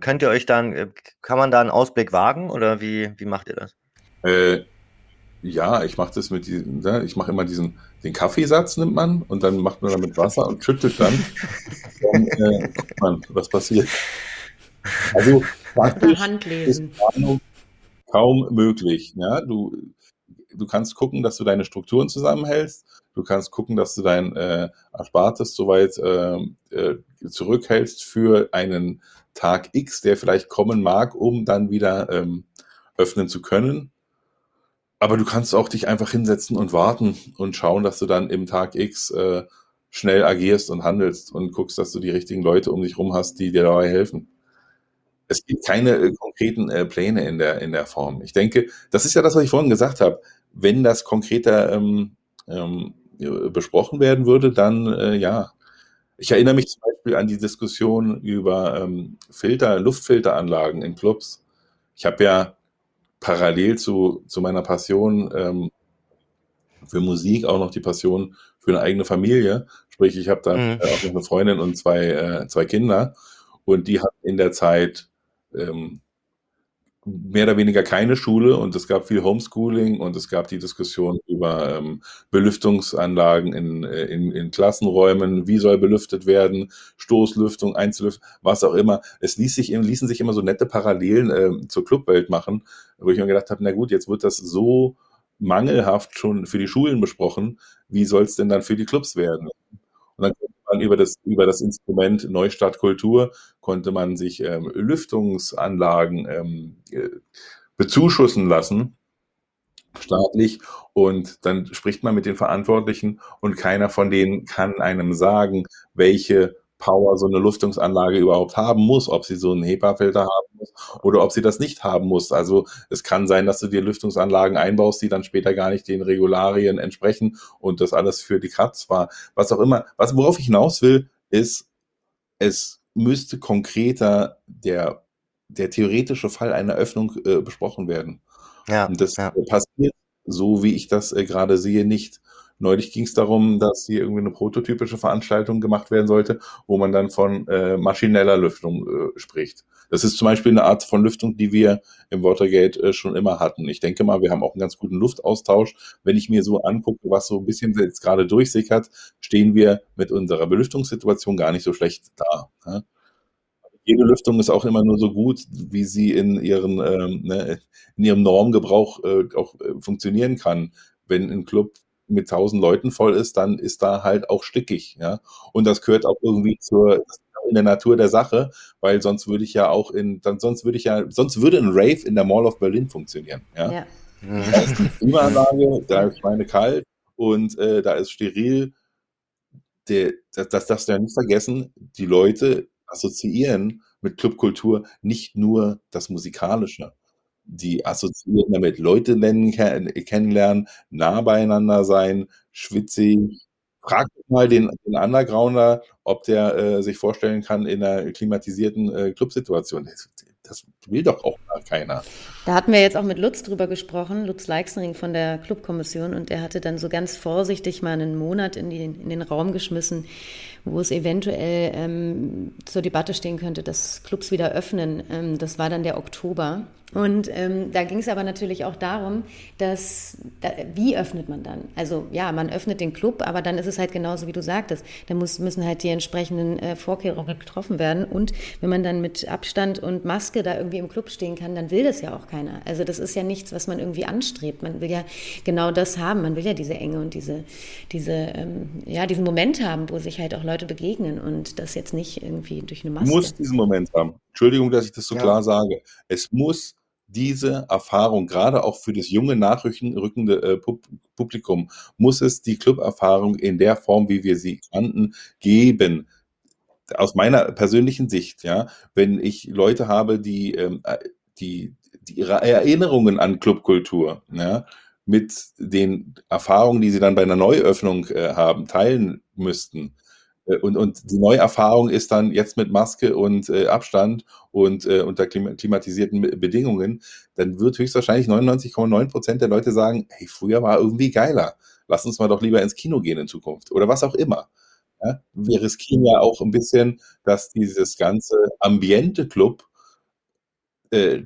könnt ihr euch dann, kann man da einen Ausblick wagen oder wie, wie macht ihr das? Äh, ja, ich mache das mit diesem, ne? ich mache immer diesen, den Kaffeesatz nimmt man und dann macht man damit Wasser und schüttet dann. dann äh, guckt man, was passiert. Also praktisch ist Planung kaum möglich. Ja? Du, du kannst gucken, dass du deine Strukturen zusammenhältst. Du kannst gucken, dass du dein äh, Erspartes soweit äh, äh, zurückhältst für einen Tag X, der vielleicht kommen mag, um dann wieder ähm, öffnen zu können. Aber du kannst auch dich einfach hinsetzen und warten und schauen, dass du dann im Tag X äh, schnell agierst und handelst und guckst, dass du die richtigen Leute um dich rum hast, die dir dabei helfen. Es gibt keine äh, konkreten äh, Pläne in der, in der Form. Ich denke, das ist ja das, was ich vorhin gesagt habe. Wenn das konkreter ähm, ähm, besprochen werden würde, dann äh, ja. Ich erinnere mich zum Beispiel an die Diskussion über ähm, Filter, Luftfilteranlagen in Clubs. Ich habe ja parallel zu, zu meiner Passion ähm, für Musik auch noch die Passion für eine eigene Familie. Sprich, ich habe da mhm. äh, auch noch eine Freundin und zwei, äh, zwei Kinder und die hatten in der Zeit ähm, mehr oder weniger keine Schule und es gab viel Homeschooling und es gab die Diskussion über ähm, Belüftungsanlagen in, äh, in, in Klassenräumen, wie soll belüftet werden, Stoßlüftung, Einzellüftung, was auch immer. Es ließ sich, ließen sich immer so nette Parallelen äh, zur Clubwelt machen, wo ich mir gedacht habe, na gut, jetzt wird das so mangelhaft schon für die Schulen besprochen, wie soll es denn dann für die Clubs werden? Und dann man über das, über das Instrument Neustart Kultur konnte man sich ähm, Lüftungsanlagen ähm, äh, bezuschussen lassen, staatlich. Und dann spricht man mit den Verantwortlichen und keiner von denen kann einem sagen, welche Power so eine Lüftungsanlage überhaupt haben muss, ob sie so einen HEPA-Filter haben muss oder ob sie das nicht haben muss. Also es kann sein, dass du dir Lüftungsanlagen einbaust, die dann später gar nicht den Regularien entsprechen und das alles für die Kratz war. Was auch immer. Was, worauf ich hinaus will, ist, es müsste konkreter der, der theoretische Fall einer Öffnung äh, besprochen werden. Ja, und das ja. passiert so wie ich das äh, gerade sehe, nicht. Neulich ging es darum, dass hier irgendwie eine prototypische Veranstaltung gemacht werden sollte, wo man dann von äh, maschineller Lüftung äh, spricht. Das ist zum Beispiel eine Art von Lüftung, die wir im Watergate äh, schon immer hatten. Ich denke mal, wir haben auch einen ganz guten Luftaustausch. Wenn ich mir so angucke, was so ein bisschen jetzt gerade durchsickert, stehen wir mit unserer Belüftungssituation gar nicht so schlecht da. Ne? Jede Lüftung ist auch immer nur so gut, wie sie in, ihren, ähm, ne, in ihrem Normgebrauch äh, auch äh, funktionieren kann. Wenn ein Club mit tausend Leuten voll ist, dann ist da halt auch stickig, ja. Und das gehört auch irgendwie zur, in der Natur der Sache, weil sonst würde ich ja auch in, dann sonst würde ich ja, sonst würde ein Rave in der Mall of Berlin funktionieren, ja. ja. Da ist eine Klimaanlage, da ist meine kalt und äh, da ist steril. Der, das, das darfst du ja nicht vergessen, die Leute assoziieren mit Clubkultur nicht nur das Musikalische die assoziieren damit Leute kennenlernen, nah beieinander sein, schwitzig. Frag mal den, den Undergrounder, ob der äh, sich vorstellen kann in einer klimatisierten äh, Clubsituation. Das, das will doch auch keiner. Da hatten wir jetzt auch mit Lutz drüber gesprochen, Lutz Leixenring von der Clubkommission, und er hatte dann so ganz vorsichtig mal einen Monat in, die, in den Raum geschmissen, wo es eventuell ähm, zur Debatte stehen könnte, dass Clubs wieder öffnen. Ähm, das war dann der Oktober. Und ähm, da ging es aber natürlich auch darum, dass, da, wie öffnet man dann? Also ja, man öffnet den Club, aber dann ist es halt genauso, wie du sagtest. Da muss, müssen halt die entsprechenden äh, Vorkehrungen getroffen werden. Und wenn man dann mit Abstand und Maske da irgendwie im Club stehen kann, dann will das ja auch keiner. Also das ist ja nichts, was man irgendwie anstrebt. Man will ja genau das haben. Man will ja diese Enge und diese, diese, ähm, ja, diesen Moment haben, wo sich halt auch Leute begegnen und das jetzt nicht irgendwie durch eine Maske. Muss diesen Moment haben. Entschuldigung, dass ich das so ja. klar sage. Es muss diese Erfahrung, gerade auch für das junge, nachrückende äh, Publikum, muss es die Club-Erfahrung in der Form, wie wir sie kannten, geben. Aus meiner persönlichen Sicht, ja, wenn ich Leute habe, die, ähm, äh, die, die ihre Erinnerungen an Clubkultur, ja, mit den Erfahrungen, die sie dann bei einer Neuöffnung äh, haben, teilen müssten, äh, und, und die neue Erfahrung ist dann jetzt mit Maske und äh, Abstand und äh, unter klimatisierten Bedingungen, dann wird höchstwahrscheinlich 99,9 Prozent der Leute sagen, hey, früher war irgendwie geiler. Lass uns mal doch lieber ins Kino gehen in Zukunft oder was auch immer. Ja? Wir riskieren ja auch ein bisschen, dass dieses ganze Ambiente-Club, äh,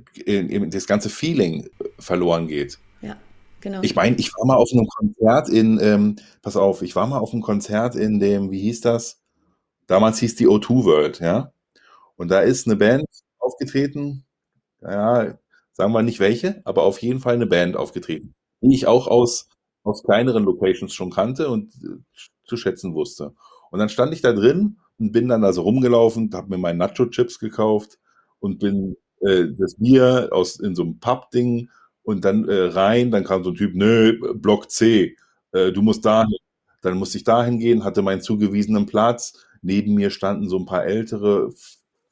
das ganze Feeling verloren geht. Genau. Ich meine, ich war mal auf einem Konzert in, ähm, pass auf, ich war mal auf einem Konzert in dem, wie hieß das? Damals hieß die O2 World, ja. Und da ist eine Band aufgetreten, ja, sagen wir nicht welche, aber auf jeden Fall eine Band aufgetreten, die ich auch aus, aus kleineren Locations schon kannte und äh, zu schätzen wusste. Und dann stand ich da drin und bin dann da so rumgelaufen, habe mir meinen Nacho-Chips gekauft und bin äh, das Bier aus in so einem Pub-Ding und dann äh, rein, dann kam so ein Typ, nö, Block C, äh, du musst dahin. Dann musste ich dahin gehen, hatte meinen zugewiesenen Platz. Neben mir standen so ein paar ältere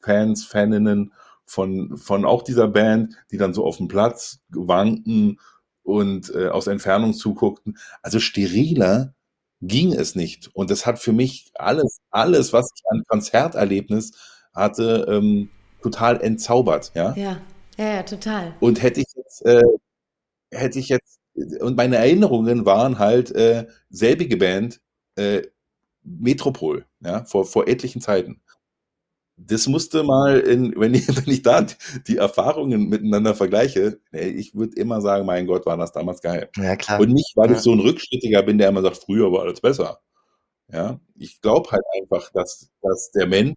Fans, Faninnen von, von auch dieser Band, die dann so auf dem Platz wanken und äh, aus Entfernung zuguckten. Also steriler ging es nicht. Und das hat für mich alles, alles, was ich an Konzerterlebnis hatte, ähm, total entzaubert. Ja, ja, ja, ja total. Und hätte ich jetzt äh, hätte ich jetzt, und meine Erinnerungen waren halt äh, selbige Band, äh, Metropol, ja, vor, vor etlichen Zeiten. Das musste mal in, wenn ich, wenn ich da die Erfahrungen miteinander vergleiche, ich würde immer sagen, mein Gott, war das damals geil. Ja, klar. Und nicht, weil ja. ich so ein Rückschrittiger bin, der immer sagt, früher war alles besser. Ja, ich glaube halt einfach, dass, dass der Mensch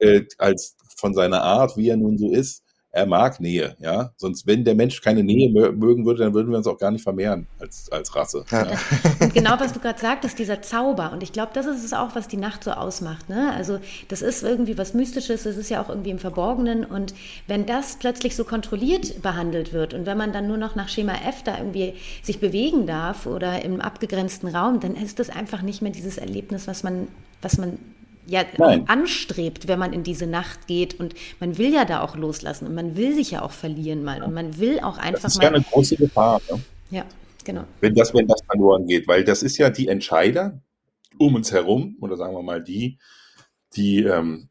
äh, als von seiner Art, wie er nun so ist, er mag Nähe, ja. Sonst, wenn der Mensch keine Nähe mögen würde, dann würden wir uns auch gar nicht vermehren als, als Rasse. Ja. Ja. Und genau, was du gerade sagtest, dieser Zauber. Und ich glaube, das ist es auch, was die Nacht so ausmacht. Ne? Also, das ist irgendwie was Mystisches, das ist ja auch irgendwie im Verborgenen. Und wenn das plötzlich so kontrolliert behandelt wird und wenn man dann nur noch nach Schema F da irgendwie sich bewegen darf oder im abgegrenzten Raum, dann ist das einfach nicht mehr dieses Erlebnis, was man, was man ja Nein. anstrebt, wenn man in diese Nacht geht. Und man will ja da auch loslassen und man will sich ja auch verlieren mal. Und man will auch einfach das ist mal. ja eine große Gefahr. Ne? Ja, genau. Wenn das, wenn das verloren geht, weil das ist ja die Entscheider um uns herum, oder sagen wir mal die, die, ähm,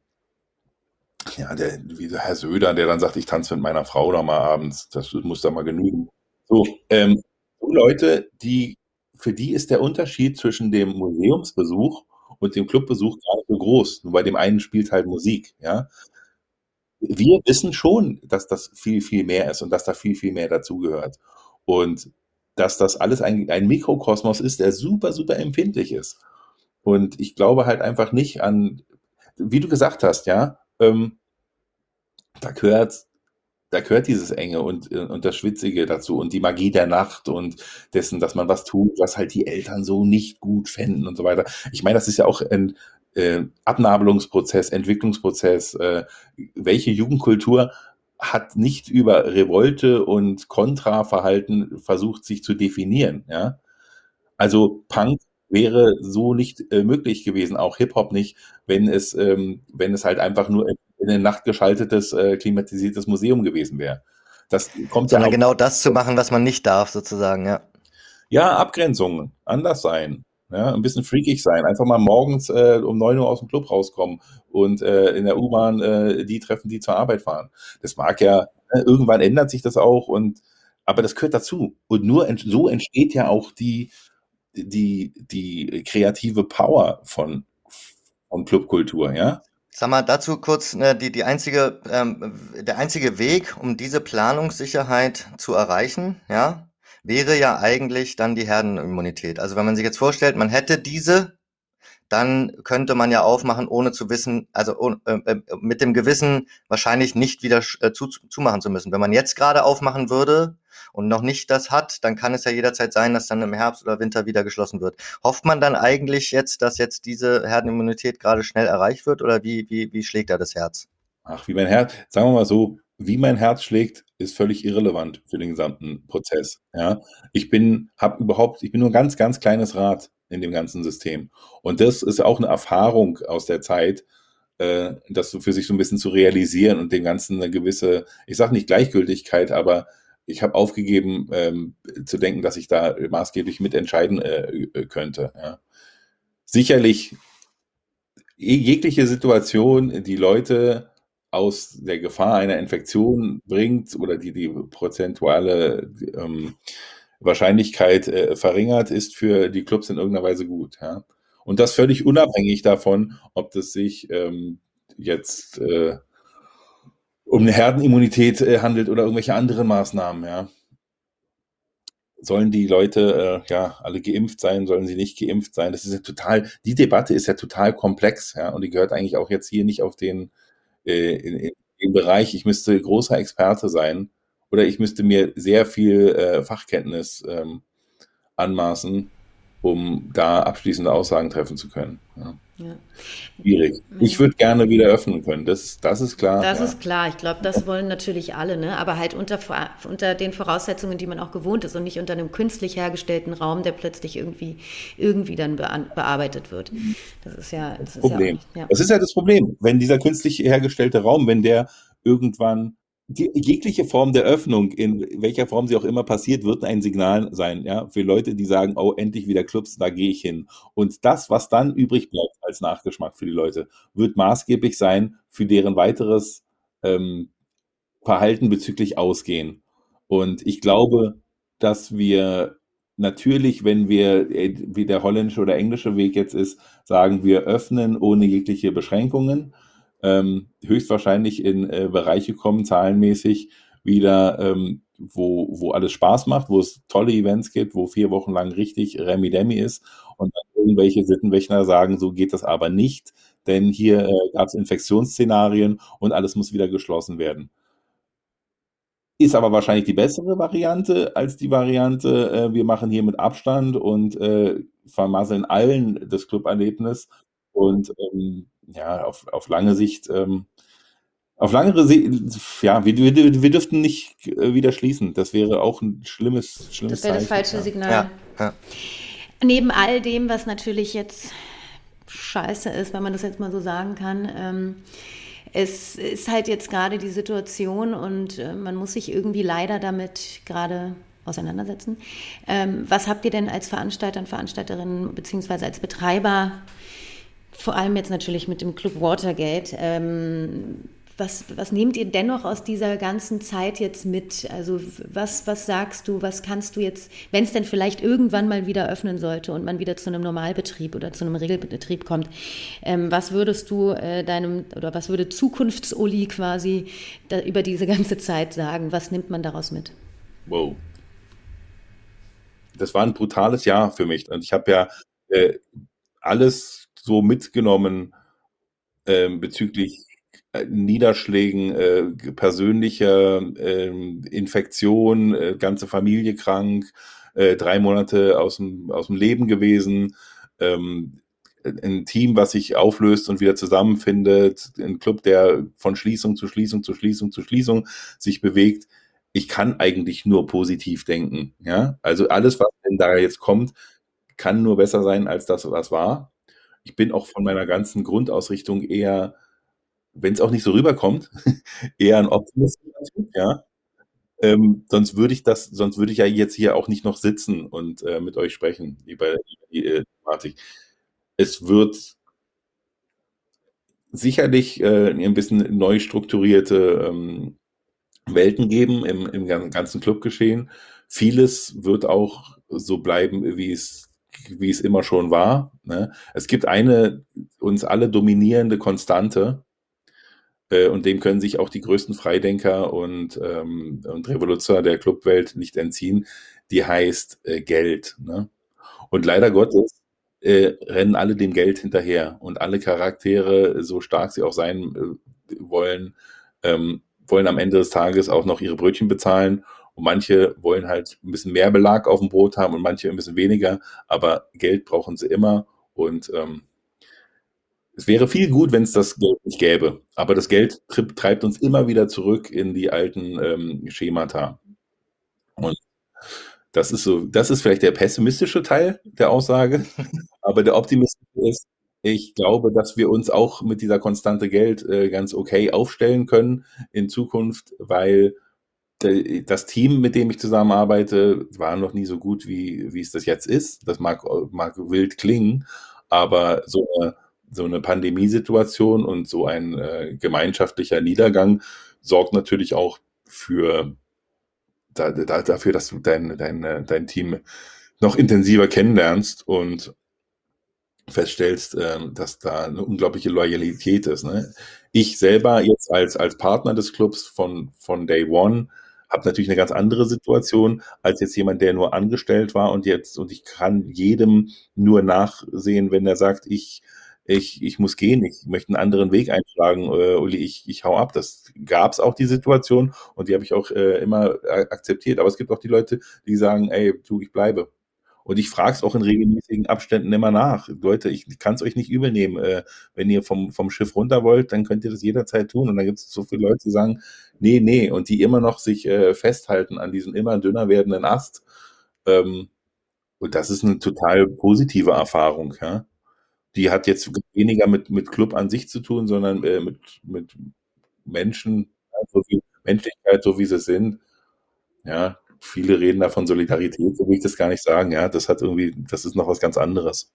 ja, der, wie der Herr Söder, der dann sagt, ich tanze mit meiner Frau da mal abends, das muss da mal genügen. So, ähm, Leute, die, für die ist der Unterschied zwischen dem Museumsbesuch und dem Clubbesuch gar nicht so groß. Nur bei dem einen spielt halt Musik, ja. Wir wissen schon, dass das viel, viel mehr ist und dass da viel, viel mehr dazugehört. Und dass das alles ein, ein Mikrokosmos ist, der super, super empfindlich ist. Und ich glaube halt einfach nicht an, wie du gesagt hast, ja, ähm, da gehört da gehört dieses Enge und, äh, und das Schwitzige dazu und die Magie der Nacht und dessen, dass man was tut, was halt die Eltern so nicht gut fänden und so weiter. Ich meine, das ist ja auch ein äh, Abnabelungsprozess, Entwicklungsprozess. Äh, welche Jugendkultur hat nicht über Revolte und Kontraverhalten versucht, sich zu definieren, ja? Also Punk wäre so nicht äh, möglich gewesen, auch Hip-Hop nicht, wenn es, ähm, wenn es halt einfach nur in eine Nacht geschaltetes, äh, klimatisiertes Museum gewesen wäre. Das kommt ja genau das zu machen, was man nicht darf, sozusagen, ja. Ja, Abgrenzungen, anders sein, ja, ein bisschen freakig sein, einfach mal morgens äh, um neun Uhr aus dem Club rauskommen und äh, in der U-Bahn äh, die treffen, die zur Arbeit fahren. Das mag ja, ne, irgendwann ändert sich das auch und aber das gehört dazu. Und nur ent so entsteht ja auch die, die, die kreative Power von, von Clubkultur, ja. Sag mal dazu kurz, ne, die, die einzige, ähm, der einzige Weg, um diese Planungssicherheit zu erreichen, ja, wäre ja eigentlich dann die Herdenimmunität. Also wenn man sich jetzt vorstellt, man hätte diese, dann könnte man ja aufmachen, ohne zu wissen, also äh, äh, mit dem Gewissen wahrscheinlich nicht wieder äh, zu, zumachen zu müssen. Wenn man jetzt gerade aufmachen würde, und noch nicht das hat, dann kann es ja jederzeit sein, dass dann im Herbst oder Winter wieder geschlossen wird. Hofft man dann eigentlich jetzt, dass jetzt diese Herdenimmunität gerade schnell erreicht wird oder wie, wie, wie schlägt da das Herz? Ach, wie mein Herz, sagen wir mal so, wie mein Herz schlägt, ist völlig irrelevant für den gesamten Prozess. Ja, ich bin, habe überhaupt, ich bin nur ein ganz, ganz kleines Rad in dem ganzen System. Und das ist auch eine Erfahrung aus der Zeit, äh, das für sich so ein bisschen zu realisieren und dem Ganzen eine gewisse, ich sage nicht Gleichgültigkeit, aber ich habe aufgegeben ähm, zu denken, dass ich da maßgeblich mitentscheiden äh, äh, könnte. Ja. Sicherlich jegliche Situation, die Leute aus der Gefahr einer Infektion bringt oder die die prozentuale ähm, Wahrscheinlichkeit äh, verringert, ist für die Clubs in irgendeiner Weise gut. Ja. Und das völlig unabhängig davon, ob das sich ähm, jetzt äh, um eine Herdenimmunität äh, handelt oder irgendwelche anderen Maßnahmen, ja. Sollen die Leute äh, ja alle geimpft sein, sollen sie nicht geimpft sein? Das ist ja total, die Debatte ist ja total komplex, ja, und die gehört eigentlich auch jetzt hier nicht auf den äh, in, in, im Bereich, ich müsste großer Experte sein oder ich müsste mir sehr viel äh, Fachkenntnis ähm, anmaßen, um da abschließende Aussagen treffen zu können. Ja. Ja. Schwierig. Ich würde gerne wieder öffnen können, das, das ist klar. Das ja. ist klar, ich glaube, das wollen natürlich alle, ne? aber halt unter, unter den Voraussetzungen, die man auch gewohnt ist und nicht unter einem künstlich hergestellten Raum, der plötzlich irgendwie, irgendwie dann bearbeitet wird. Das ist ja das, das Problem. Ja, das ist ja das Problem, wenn dieser künstlich hergestellte Raum, wenn der irgendwann die, jegliche Form der Öffnung, in welcher Form sie auch immer passiert, wird ein Signal sein, ja, für Leute, die sagen, oh, endlich wieder Clubs, da gehe ich hin. Und das, was dann übrig bleibt als Nachgeschmack für die Leute, wird maßgeblich sein für deren weiteres ähm, Verhalten bezüglich Ausgehen. Und ich glaube, dass wir natürlich, wenn wir, äh, wie der holländische oder englische Weg jetzt ist, sagen, wir öffnen ohne jegliche Beschränkungen ähm, höchstwahrscheinlich in äh, Bereiche kommen, zahlenmäßig wieder, ähm, wo, wo alles Spaß macht, wo es tolle Events gibt, wo vier Wochen lang richtig Remi-Demi ist und dann irgendwelche Sittenwächter sagen, so geht das aber nicht, denn hier äh, gab es Infektionsszenarien und alles muss wieder geschlossen werden. Ist aber wahrscheinlich die bessere Variante als die Variante, äh, wir machen hier mit Abstand und äh, vermasseln allen das Club-Erlebnis und ähm, ja, auf, auf lange Sicht, ähm, auf langere Sicht, ja, wir, wir, wir dürften nicht äh, wieder schließen. Das wäre auch ein schlimmes, schlimmes Das wäre das falsche Signal. Ja, ja. Neben all dem, was natürlich jetzt scheiße ist, wenn man das jetzt mal so sagen kann, ähm, es ist halt jetzt gerade die Situation und äh, man muss sich irgendwie leider damit gerade auseinandersetzen. Ähm, was habt ihr denn als Veranstalter und Veranstalterinnen beziehungsweise als Betreiber vor allem jetzt natürlich mit dem Club Watergate. Ähm, was, was nehmt ihr dennoch aus dieser ganzen Zeit jetzt mit? Also was, was sagst du, was kannst du jetzt, wenn es denn vielleicht irgendwann mal wieder öffnen sollte und man wieder zu einem Normalbetrieb oder zu einem Regelbetrieb kommt, ähm, was würdest du äh, deinem oder was würde Zukunftsoli quasi da, über diese ganze Zeit sagen? Was nimmt man daraus mit? Wow. Das war ein brutales Jahr für mich und ich habe ja äh, alles so mitgenommen äh, bezüglich Niederschlägen, äh, persönlicher äh, Infektion, äh, ganze Familie krank, äh, drei Monate aus dem, aus dem Leben gewesen, ähm, ein Team, was sich auflöst und wieder zusammenfindet, ein Club, der von Schließung zu Schließung zu Schließung zu Schließung sich bewegt. Ich kann eigentlich nur positiv denken. Ja, also alles, was denn da jetzt kommt, kann nur besser sein als das, was war. Ich bin auch von meiner ganzen Grundausrichtung eher wenn es auch nicht so rüberkommt, eher ein Optimist, ja. Ähm, sonst würde ich das, sonst würde ich ja jetzt hier auch nicht noch sitzen und äh, mit euch sprechen über die äh, Thematik. Es wird sicherlich äh, ein bisschen neu strukturierte ähm, Welten geben im, im ganzen Clubgeschehen. Vieles wird auch so bleiben, wie es wie es immer schon war. Ne? Es gibt eine uns alle dominierende Konstante, äh, und dem können sich auch die größten Freidenker und, ähm, und Revoluzer der Clubwelt nicht entziehen. Die heißt äh, Geld. Ne? Und leider Gottes äh, rennen alle dem Geld hinterher und alle Charaktere, so stark sie auch sein äh, wollen, ähm, wollen am Ende des Tages auch noch ihre Brötchen bezahlen. Und manche wollen halt ein bisschen mehr Belag auf dem Brot haben und manche ein bisschen weniger, aber Geld brauchen sie immer. Und ähm, es wäre viel gut, wenn es das Geld nicht gäbe, aber das Geld treibt uns immer wieder zurück in die alten ähm, Schemata. Und das ist so, das ist vielleicht der pessimistische Teil der Aussage, aber der optimistische ist, ich glaube, dass wir uns auch mit dieser konstante Geld äh, ganz okay aufstellen können in Zukunft, weil das Team, mit dem ich zusammenarbeite, war noch nie so gut, wie, wie es das jetzt ist. Das mag, mag wild klingen, aber so eine so eine Pandemiesituation und so ein äh, gemeinschaftlicher Niedergang sorgt natürlich auch für da, da, dafür, dass du dein, dein, dein Team noch intensiver kennenlernst und feststellst, äh, dass da eine unglaubliche Loyalität ist. Ne? Ich selber jetzt als, als Partner des Clubs von, von Day One habe natürlich eine ganz andere Situation als jetzt jemand, der nur angestellt war und jetzt und ich kann jedem nur nachsehen, wenn er sagt, ich ich, ich muss gehen, ich möchte einen anderen Weg einschlagen, äh, Uli, ich, ich hau ab. Das gab es auch die Situation und die habe ich auch äh, immer akzeptiert. Aber es gibt auch die Leute, die sagen, ey, du, ich bleibe. Und ich frage es auch in regelmäßigen Abständen immer nach. Leute, ich kann es euch nicht übel nehmen. Äh, wenn ihr vom, vom Schiff runter wollt, dann könnt ihr das jederzeit tun. Und dann gibt es so viele Leute, die sagen, nee, nee, und die immer noch sich äh, festhalten an diesem immer dünner werdenden Ast. Ähm, und das ist eine total positive Erfahrung, ja. Die hat jetzt weniger mit, mit Club an sich zu tun, sondern äh, mit, mit Menschen, so wie Menschlichkeit, so wie sie sind. Ja, viele reden da von Solidarität, so will ich das gar nicht sagen. Ja, das hat irgendwie, das ist noch was ganz anderes.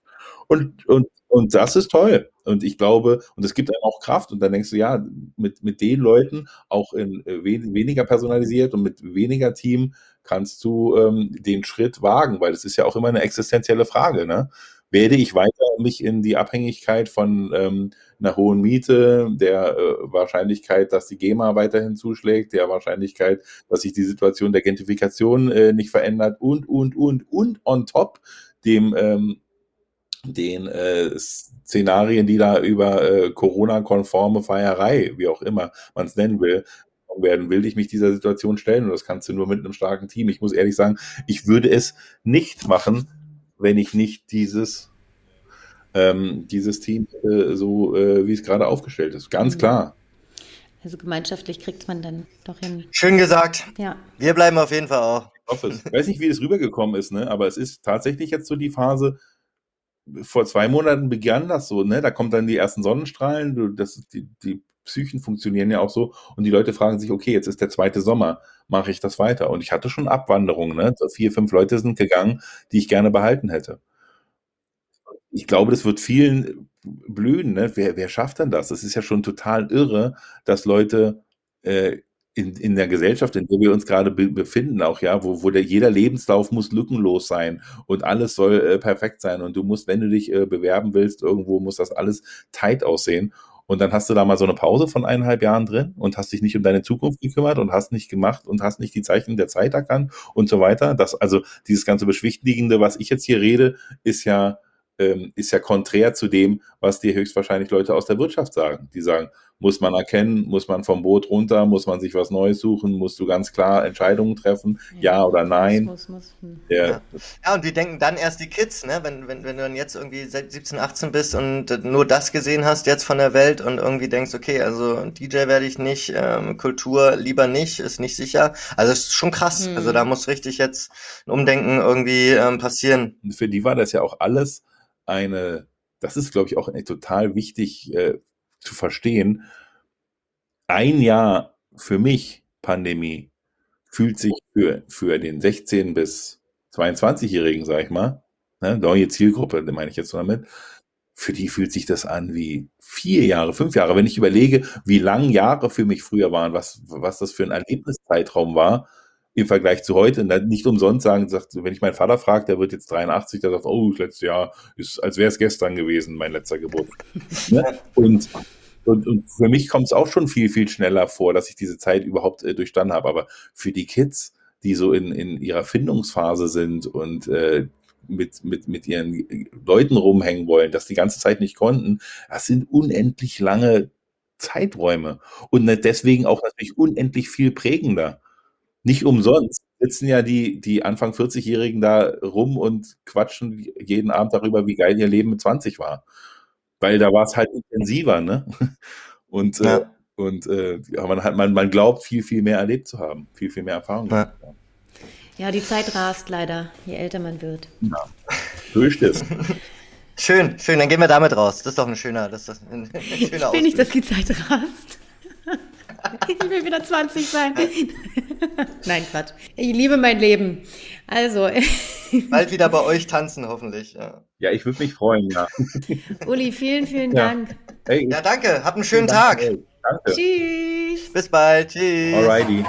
Und, und, und das ist toll. Und ich glaube, und es gibt einem auch Kraft. Und dann denkst du, ja, mit, mit den Leuten, auch in äh, weniger personalisiert und mit weniger Team, kannst du ähm, den Schritt wagen, weil es ist ja auch immer eine existenzielle Frage. Ne? Werde ich weiter mich in die Abhängigkeit von ähm, einer hohen Miete, der äh, Wahrscheinlichkeit, dass die GEMA weiterhin zuschlägt, der Wahrscheinlichkeit, dass sich die Situation der Gentrifikation äh, nicht verändert und, und, und, und on top dem ähm, den äh, Szenarien, die da über äh, Corona-konforme Feierei, wie auch immer man es nennen will, werden, will ich mich dieser Situation stellen. Und das kannst du nur mit einem starken Team. Ich muss ehrlich sagen, ich würde es nicht machen, wenn ich nicht dieses, ähm, dieses Team äh, so, äh, wie es gerade aufgestellt ist. Ganz mhm. klar. Also gemeinschaftlich kriegt man dann doch hin. Schön gesagt. Ja. Wir bleiben auf jeden Fall auch. Ich hoffe es. Ich weiß nicht, wie es rübergekommen ist, ne? aber es ist tatsächlich jetzt so die Phase, vor zwei Monaten begann das so, ne? Da kommen dann die ersten Sonnenstrahlen, das, die, die Psychen funktionieren ja auch so und die Leute fragen sich, okay, jetzt ist der zweite Sommer, mache ich das weiter? Und ich hatte schon Abwanderungen, ne? So vier, fünf Leute sind gegangen, die ich gerne behalten hätte. ich glaube, das wird vielen blühen. Ne? Wer, wer schafft denn das? Das ist ja schon total irre, dass Leute äh, in, in der Gesellschaft, in der wir uns gerade be befinden, auch ja, wo, wo der, jeder Lebenslauf muss lückenlos sein und alles soll äh, perfekt sein und du musst, wenn du dich äh, bewerben willst, irgendwo muss das alles tight aussehen. Und dann hast du da mal so eine Pause von eineinhalb Jahren drin und hast dich nicht um deine Zukunft gekümmert und hast nicht gemacht und hast nicht die Zeichen der Zeit erkannt und so weiter. Das, also dieses ganze Beschwichtigende, was ich jetzt hier rede, ist ja ähm, ist ja konträr zu dem, was dir höchstwahrscheinlich Leute aus der Wirtschaft sagen. Die sagen, muss man erkennen, muss man vom Boot runter, muss man sich was Neues suchen, musst du ganz klar Entscheidungen treffen, ja, ja oder nein. Muss, muss, muss. Hm. Ja. ja. und die denken dann erst die Kids, ne? wenn, wenn, wenn du dann jetzt irgendwie 17, 18 bist und nur das gesehen hast jetzt von der Welt und irgendwie denkst, okay, also DJ werde ich nicht, ähm, Kultur lieber nicht, ist nicht sicher. Also ist schon krass. Hm. Also da muss richtig jetzt ein Umdenken irgendwie ähm, passieren. Für die war das ja auch alles eine, das ist, glaube ich, auch total wichtig äh, zu verstehen. Ein Jahr für mich, Pandemie, fühlt sich für, für den 16- bis 22-Jährigen, sag ich mal, ne, neue Zielgruppe, meine ich jetzt damit, für die fühlt sich das an wie vier Jahre, fünf Jahre. Wenn ich überlege, wie lang Jahre für mich früher waren, was, was das für ein Erlebniszeitraum war, im Vergleich zu heute. Nicht umsonst sagen, sagt, wenn ich meinen Vater frage, der wird jetzt 83, der sagt, oh, das letzte Jahr ist, als wäre es gestern gewesen, mein letzter Geburtstag. ne? und, und, und für mich kommt es auch schon viel, viel schneller vor, dass ich diese Zeit überhaupt äh, durchstanden habe. Aber für die Kids, die so in, in ihrer Findungsphase sind und äh, mit, mit, mit ihren Leuten rumhängen wollen, das die ganze Zeit nicht konnten, das sind unendlich lange Zeiträume und deswegen auch natürlich unendlich viel prägender. Nicht umsonst sitzen ja die, die Anfang 40-Jährigen da rum und quatschen jeden Abend darüber, wie geil ihr Leben mit 20 war. Weil da war es halt intensiver, ne? Und, äh, ja. äh, und äh, man, hat, man, man glaubt, viel, viel mehr erlebt zu haben, viel, viel mehr Erfahrung ja. Ja, die Zeit rast leider, je älter man wird. Ja, so ist es. Schön, schön, dann gehen wir damit raus. Das ist doch ein schöner, das ist ein, ein schöner Ich will nicht, dass die Zeit rast. Ich will wieder 20 sein. Nein, Quatsch. Ich liebe mein Leben. Also. Bald wieder bei euch tanzen, hoffentlich. Ja, ja ich würde mich freuen, ja. Uli, vielen, vielen ja. Dank. Hey. Ja, danke. Habt einen schönen Tag. Dank, Tschüss. Bis bald. Tschüss. Alrighty.